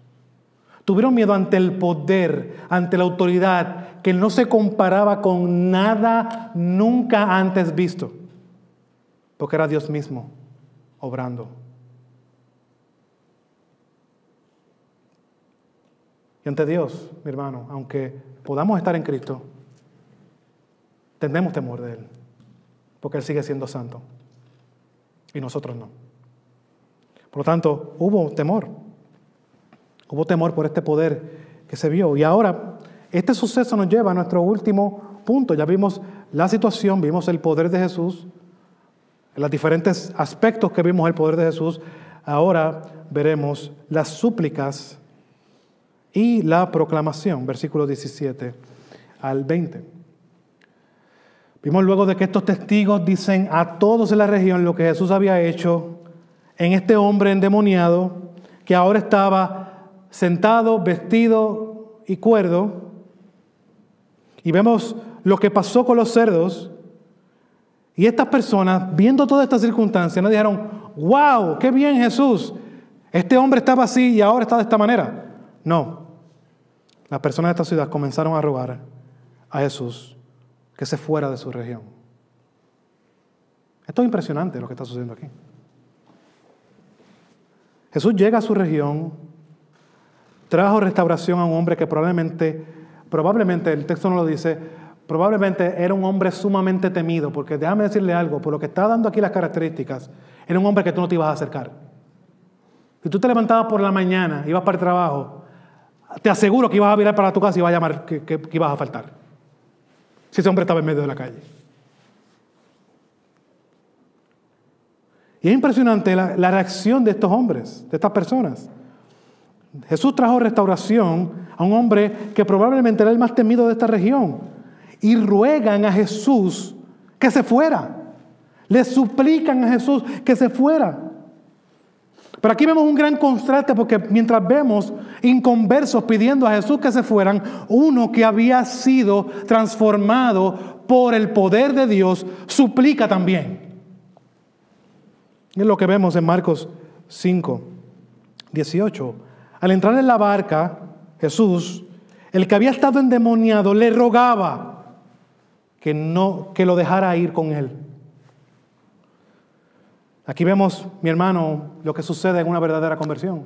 Speaker 1: Tuvieron miedo ante el poder, ante la autoridad que no se comparaba con nada nunca antes visto. Porque era Dios mismo obrando. Y ante Dios, mi hermano, aunque podamos estar en Cristo, tenemos temor de Él, porque Él sigue siendo santo y nosotros no. Por lo tanto, hubo temor, hubo temor por este poder que se vio. Y ahora, este suceso nos lleva a nuestro último punto. Ya vimos la situación, vimos el poder de Jesús, los diferentes aspectos que vimos el poder de Jesús. Ahora veremos las súplicas y la proclamación, versículos 17 al 20. Vimos luego de que estos testigos dicen a todos en la región lo que Jesús había hecho en este hombre endemoniado que ahora estaba sentado, vestido y cuerdo. Y vemos lo que pasó con los cerdos. Y estas personas, viendo toda esta circunstancia, nos dijeron, wow, qué bien Jesús. Este hombre estaba así y ahora está de esta manera. No, las personas de esta ciudad comenzaron a rogar a Jesús que se fuera de su región. Esto es impresionante lo que está sucediendo aquí. Jesús llega a su región, trajo restauración a un hombre que probablemente, probablemente, el texto no lo dice, probablemente era un hombre sumamente temido, porque déjame decirle algo, por lo que está dando aquí las características, era un hombre que tú no te ibas a acercar. Si tú te levantabas por la mañana, ibas para el trabajo, te aseguro que ibas a mirar para tu casa y ibas a llamar que, ibas a faltar. Si ese hombre estaba en medio de la calle. Y es impresionante la, reacción de estos hombres, de estas personas. Jesús trajo restauración a un hombre que probablemente era el más temido de esta región. Y ruegan a Jesús que se fuera. Le suplican a Jesús que se fuera. Pero aquí vemos un gran contraste porque mientras vemos inconversos pidiendo a Jesús que se fueran, uno que había sido transformado por el poder de Dios suplica también. Es lo que vemos en Marcos 5, 18. Al entrar en la barca, Jesús, el que había estado endemoniado, le rogaba que, no, que lo dejara ir con él. Aquí vemos, mi hermano, lo que sucede en una verdadera conversión.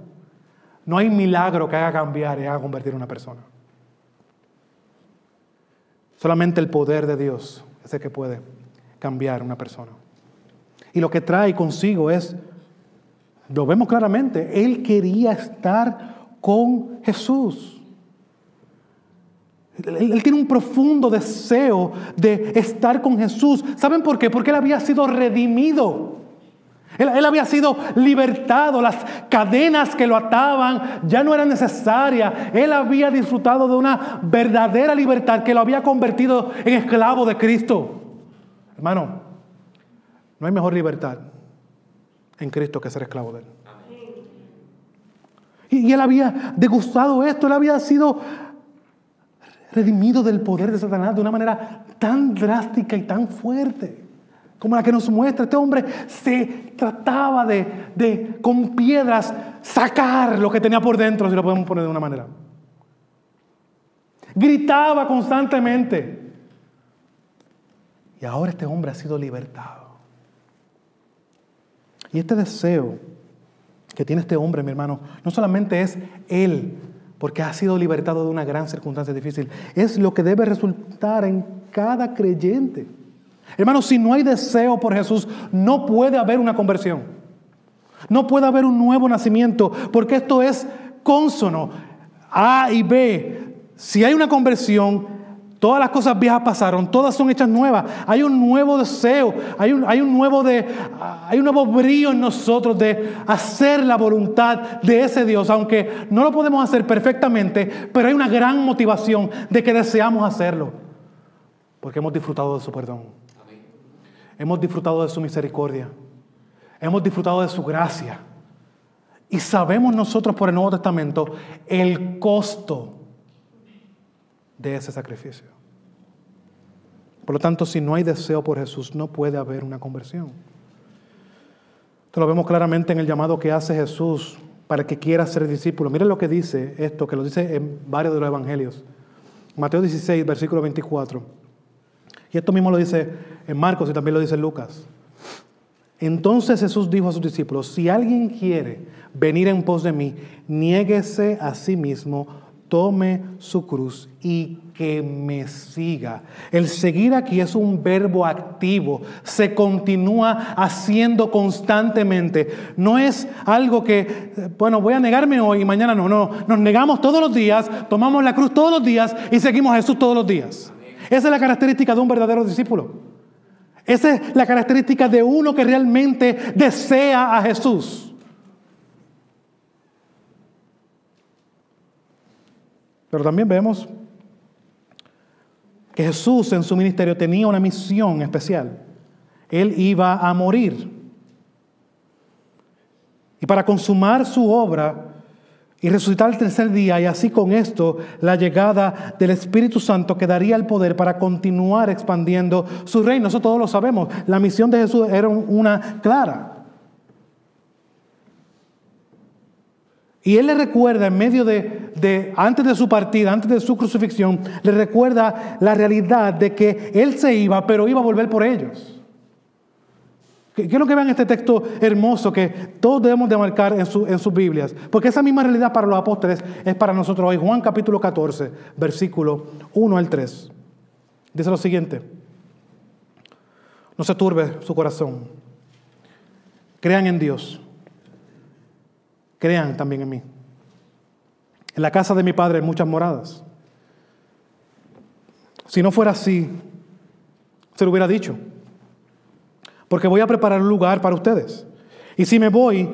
Speaker 1: No hay milagro que haga cambiar y haga convertir a una persona. Solamente el poder de Dios es el que puede cambiar a una persona. Y lo que trae consigo es, lo vemos claramente, Él quería estar con Jesús. Él, tiene un profundo deseo de estar con Jesús. ¿Saben por qué? Porque Él había sido redimido. Él, había sido libertado, las cadenas que lo ataban ya no eran necesarias. Él había disfrutado de una verdadera libertad que lo había convertido en esclavo de Cristo. Hermano, no hay mejor libertad en Cristo que ser esclavo de Él. Y, él había degustado esto, él había sido redimido del poder de Satanás de una manera tan drástica y tan fuerte como la que nos muestra. Este hombre se trataba de, con piedras, sacar lo que tenía por dentro, si lo podemos poner de una manera. Gritaba constantemente. Y ahora este hombre ha sido libertado. Y este deseo que tiene este hombre, mi hermano, no solamente es él porque ha sido libertado de una gran circunstancia difícil. Es lo que debe resultar en cada creyente. Hermanos, si no hay deseo por Jesús, no puede haber una conversión. No puede haber un nuevo nacimiento, porque esto es consono. A y B. Si hay una conversión, Todas las cosas viejas pasaron, todas son hechas nuevas. Hay un nuevo deseo, hay un, hay un, nuevo, de, hay un nuevo brillo en nosotros de hacer la voluntad de ese Dios, aunque no lo podemos hacer perfectamente, pero hay una gran motivación de que deseamos hacerlo, porque hemos disfrutado de su perdón, hemos disfrutado de su misericordia, hemos disfrutado de su gracia. Y sabemos nosotros por el Nuevo Testamento el costo de ese sacrificio. Por lo tanto, si no hay deseo por Jesús, no puede haber una conversión. Esto lo vemos claramente en el llamado que hace Jesús para que quiera ser discípulo. Miren lo que dice esto, que lo dice en varios de los evangelios. Mateo 16, versículo 24. Y esto mismo lo dice en Marcos y también lo dice en Lucas. Entonces Jesús dijo a sus discípulos, si alguien quiere venir en pos de mí, niéguese a sí mismo, tome su cruz y que me siga. El seguir aquí es un verbo activo, se continúa haciendo constantemente. No es algo que, bueno, voy a negarme hoy y mañana no, no. Nos negamos todos los días, tomamos la cruz todos los días y seguimos a Jesús todos los días. Esa es la característica de un verdadero discípulo. Esa es la característica de uno que realmente desea a Jesús. Pero también vemos que Jesús en su ministerio tenía una misión especial. Él iba a morir. Y para consumar su obra y resucitar el tercer día, y así con esto la llegada del Espíritu Santo que daría el poder para continuar expandiendo su reino. Eso todos lo sabemos. La misión de Jesús era una clara. Y él le recuerda en medio de, antes de su partida, antes de su crucifixión, le recuerda la realidad de que él se iba, pero iba a volver por ellos. Quiero que vean este texto hermoso que todos debemos de marcar en, sus Biblias, porque esa misma realidad para los apóstoles es para nosotros hoy. Juan capítulo 14, versículo 1 al 3. Dice lo siguiente, no se turbe su corazón, crean en Dios crean también en mí. En la casa de mi padre hay muchas moradas. Si no fuera así, se lo hubiera dicho. Porque voy a preparar un lugar para ustedes. Y si me voy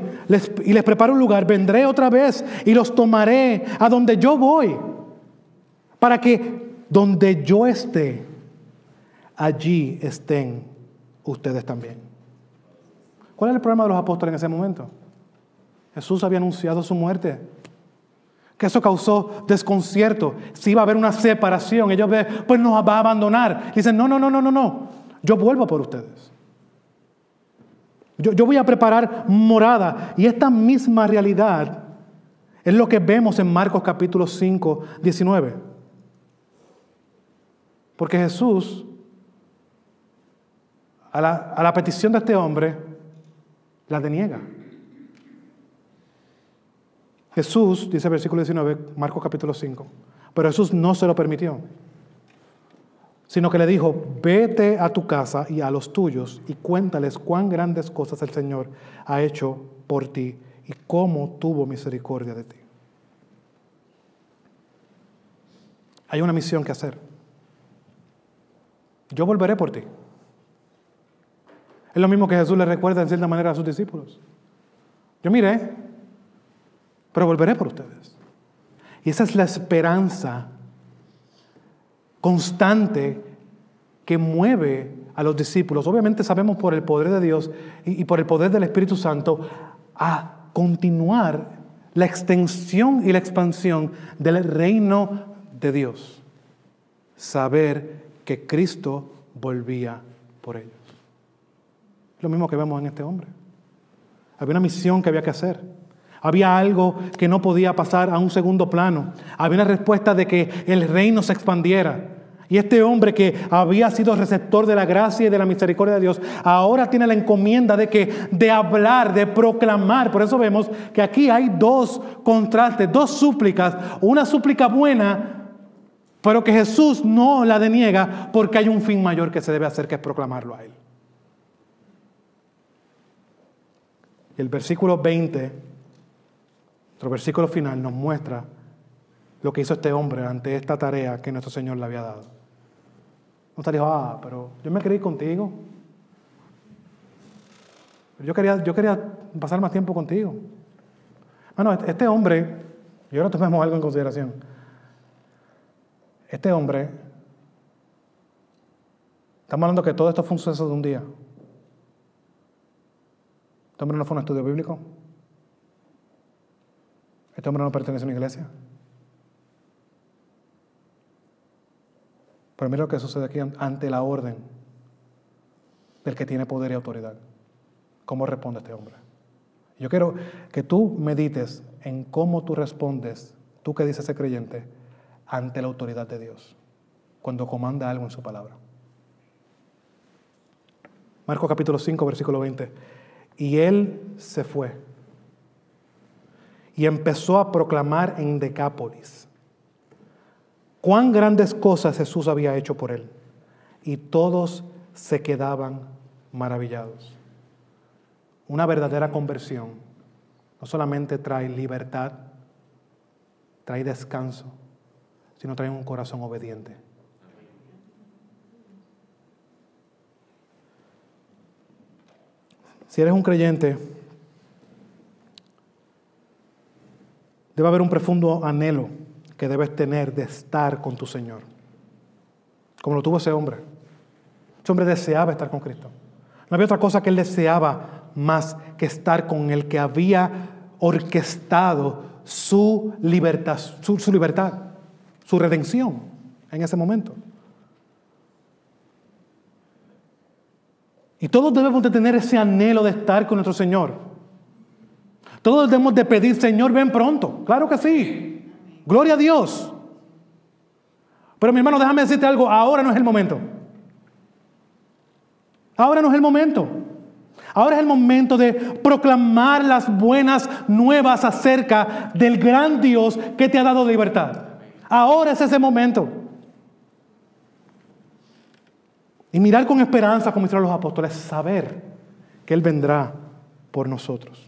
Speaker 1: y les preparo un lugar, vendré otra vez y los tomaré a donde yo voy. Para que donde yo esté, allí estén ustedes también. ¿Cuál es el problema de los apóstoles en ese momento? Jesús había anunciado su muerte. Que eso causó desconcierto. Si iba a haber una separación, ellos ven, pues nos va a abandonar. Dicen, no, no, no, no, no, no. Yo vuelvo por ustedes. Yo, yo voy a preparar morada. Y esta misma realidad es lo que vemos en Marcos capítulo 5, 19. Porque Jesús, a la, a la petición de este hombre, la deniega. Jesús, dice el versículo 19, Marcos capítulo 5, pero Jesús no se lo permitió, sino que le dijo, vete a tu casa y a los tuyos y cuéntales cuán grandes cosas el Señor ha hecho por ti y cómo tuvo misericordia de ti. Hay una misión que hacer. Yo volveré por ti. Es lo mismo que Jesús le recuerda en cierta manera a sus discípulos. Yo miré, pero volveré por ustedes. Y esa es la esperanza constante que mueve a los discípulos. Obviamente sabemos por el poder de Dios y, por el poder del Espíritu Santo a continuar la extensión y la expansión del reino de Dios. Saber que Cristo volvía por ellos. Lo mismo que vemos en este hombre. Había una misión que había que hacer. Había algo que no podía pasar a un segundo plano. Había una respuesta de que el reino se expandiera. Y este hombre que había sido receptor de la gracia y de la misericordia de Dios, ahora tiene la encomienda de que de hablar, de proclamar. Por eso vemos que aquí hay dos contrastes, dos súplicas, una súplica buena, pero que Jesús no la deniega porque hay un fin mayor que se debe hacer, que es proclamarlo a él. el versículo 20, nuestro versículo final nos muestra lo que hizo este hombre ante esta tarea que nuestro Señor le había dado. No te dijo, ah, pero yo me quería contigo. Yo quería, yo quería pasar más tiempo contigo. Bueno, este, este hombre, y ahora tomemos algo en consideración. Este hombre, estamos hablando que todo esto fue un suceso de un día. Este hombre no fue un estudio bíblico. Este hombre no pertenece a una iglesia. Pero mira lo que sucede aquí ante la orden del que tiene poder y autoridad. ¿Cómo responde este hombre? Yo quiero que tú medites en cómo tú respondes, tú que dices ser creyente, ante la autoridad de Dios, cuando comanda algo en su palabra. Marcos capítulo 5, versículo 20. Y él se fue y empezó a proclamar en Decápolis cuán grandes cosas Jesús había hecho por él. Y todos se quedaban maravillados. Una verdadera conversión no solamente trae libertad, trae descanso, sino trae un corazón obediente. Si eres un creyente, debe haber un profundo anhelo que debes tener de estar con tu Señor. Como lo tuvo ese hombre. Ese hombre deseaba estar con Cristo. No había otra cosa que él deseaba más que estar con el que había orquestado su libertad, su, libertad, su redención en ese momento. Y todos debemos de tener ese anhelo de estar con nuestro Señor. Todos debemos de pedir, Señor, ven pronto. Claro que sí. Gloria a Dios. Pero mi hermano, déjame decirte algo, ahora no es el momento. Ahora no es el momento. Ahora es el momento de proclamar las buenas nuevas acerca del gran Dios que te ha dado libertad. Ahora es ese momento. Y mirar con esperanza, como hicieron los apóstoles, saber que Él vendrá por nosotros.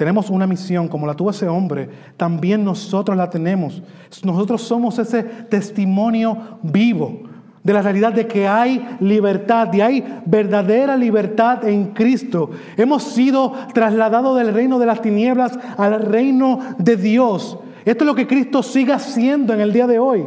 Speaker 1: Tenemos una misión como la tuvo ese hombre, también nosotros la tenemos. Nosotros somos ese testimonio vivo de la realidad de que hay libertad, y hay verdadera libertad en Cristo. Hemos sido trasladados del reino de las tinieblas al reino de Dios. Esto es lo que Cristo sigue haciendo en el día de hoy.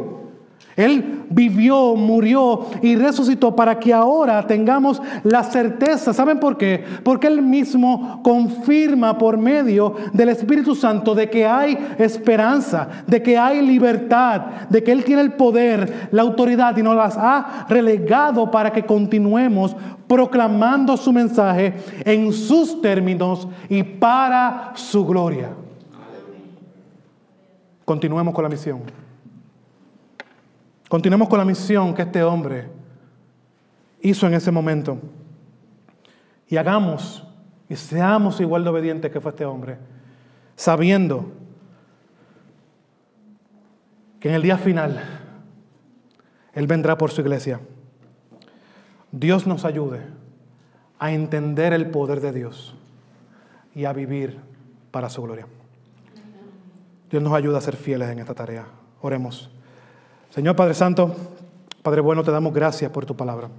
Speaker 1: Él vivió, murió y resucitó para que ahora tengamos la certeza. ¿Saben por qué? Porque Él mismo confirma por medio del Espíritu Santo de que hay esperanza, de que hay libertad, de que Él tiene el poder, la autoridad y nos las ha relegado para que continuemos proclamando su mensaje en sus términos y para su gloria. Continuemos con la misión. Continuemos con la misión que este hombre hizo en ese momento. Y hagamos y seamos igual de obedientes que fue este hombre, sabiendo que en el día final Él vendrá por su iglesia. Dios nos ayude a entender el poder de Dios y a vivir para su gloria. Dios nos ayuda a ser fieles en esta tarea. Oremos. Señor Padre Santo, Padre bueno, te damos gracias por tu palabra.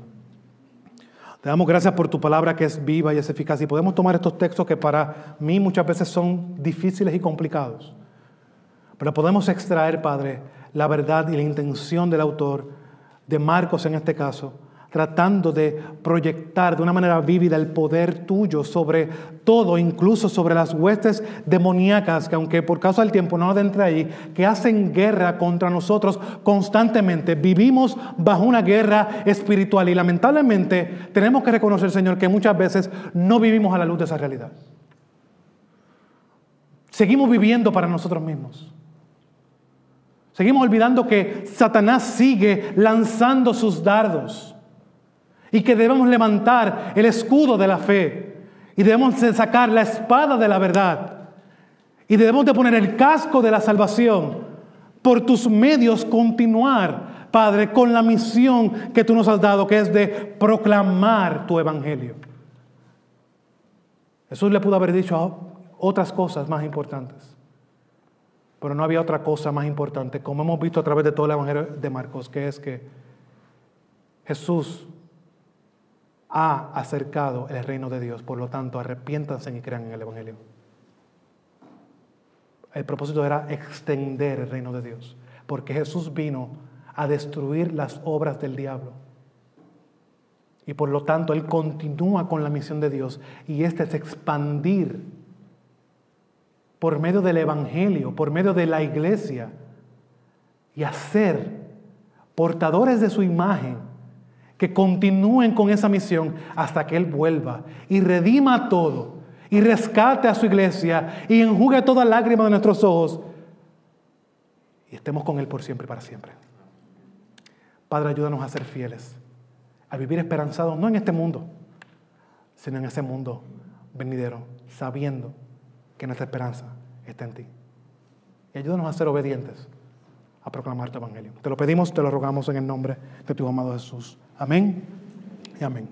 Speaker 1: Te damos gracias por tu palabra que es viva y es eficaz. Y podemos tomar estos textos que para mí muchas veces son difíciles y complicados. Pero podemos extraer, Padre, la verdad y la intención del autor, de Marcos en este caso, tratando de proyectar de una manera vívida el poder tuyo sobre todo, incluso sobre las huestes demoníacas, que aunque por causa del tiempo no adentre ahí, que hacen guerra contra nosotros constantemente. Vivimos bajo una guerra espiritual y lamentablemente tenemos que reconocer, Señor, que muchas veces no vivimos a la luz de esa realidad. Seguimos viviendo para nosotros mismos. Seguimos olvidando que Satanás sigue lanzando sus dardos y que debemos levantar el escudo de la fe y debemos sacar la espada de la verdad y debemos de poner el casco de la salvación por tus medios continuar, Padre, con la misión que tú nos has dado, que es de proclamar tu evangelio. Jesús le pudo haber dicho otras cosas más importantes, pero no había otra cosa más importante, como hemos visto a través de todo el Evangelio de Marcos, que es que Jesús ha acercado el reino de Dios, por lo tanto arrepiéntanse y crean en el Evangelio. El propósito era extender el reino de Dios, porque Jesús vino a destruir las obras del diablo. Y por lo tanto Él continúa con la misión de Dios y este es expandir por medio del Evangelio, por medio de la iglesia y hacer portadores de su imagen que continúen con esa misión hasta que Él vuelva y redima todo y rescate a su iglesia y enjugue toda lágrima de nuestros ojos y estemos con Él por siempre y para siempre. Padre, ayúdanos a ser fieles a vivir esperanzados no en este mundo, sino en ese mundo venidero, sabiendo que nuestra esperanza está en ti. Y ayúdanos a ser obedientes a proclamar tu evangelio. Te lo pedimos, te lo rogamos en el nombre de tu amado Jesús. Amén y amén.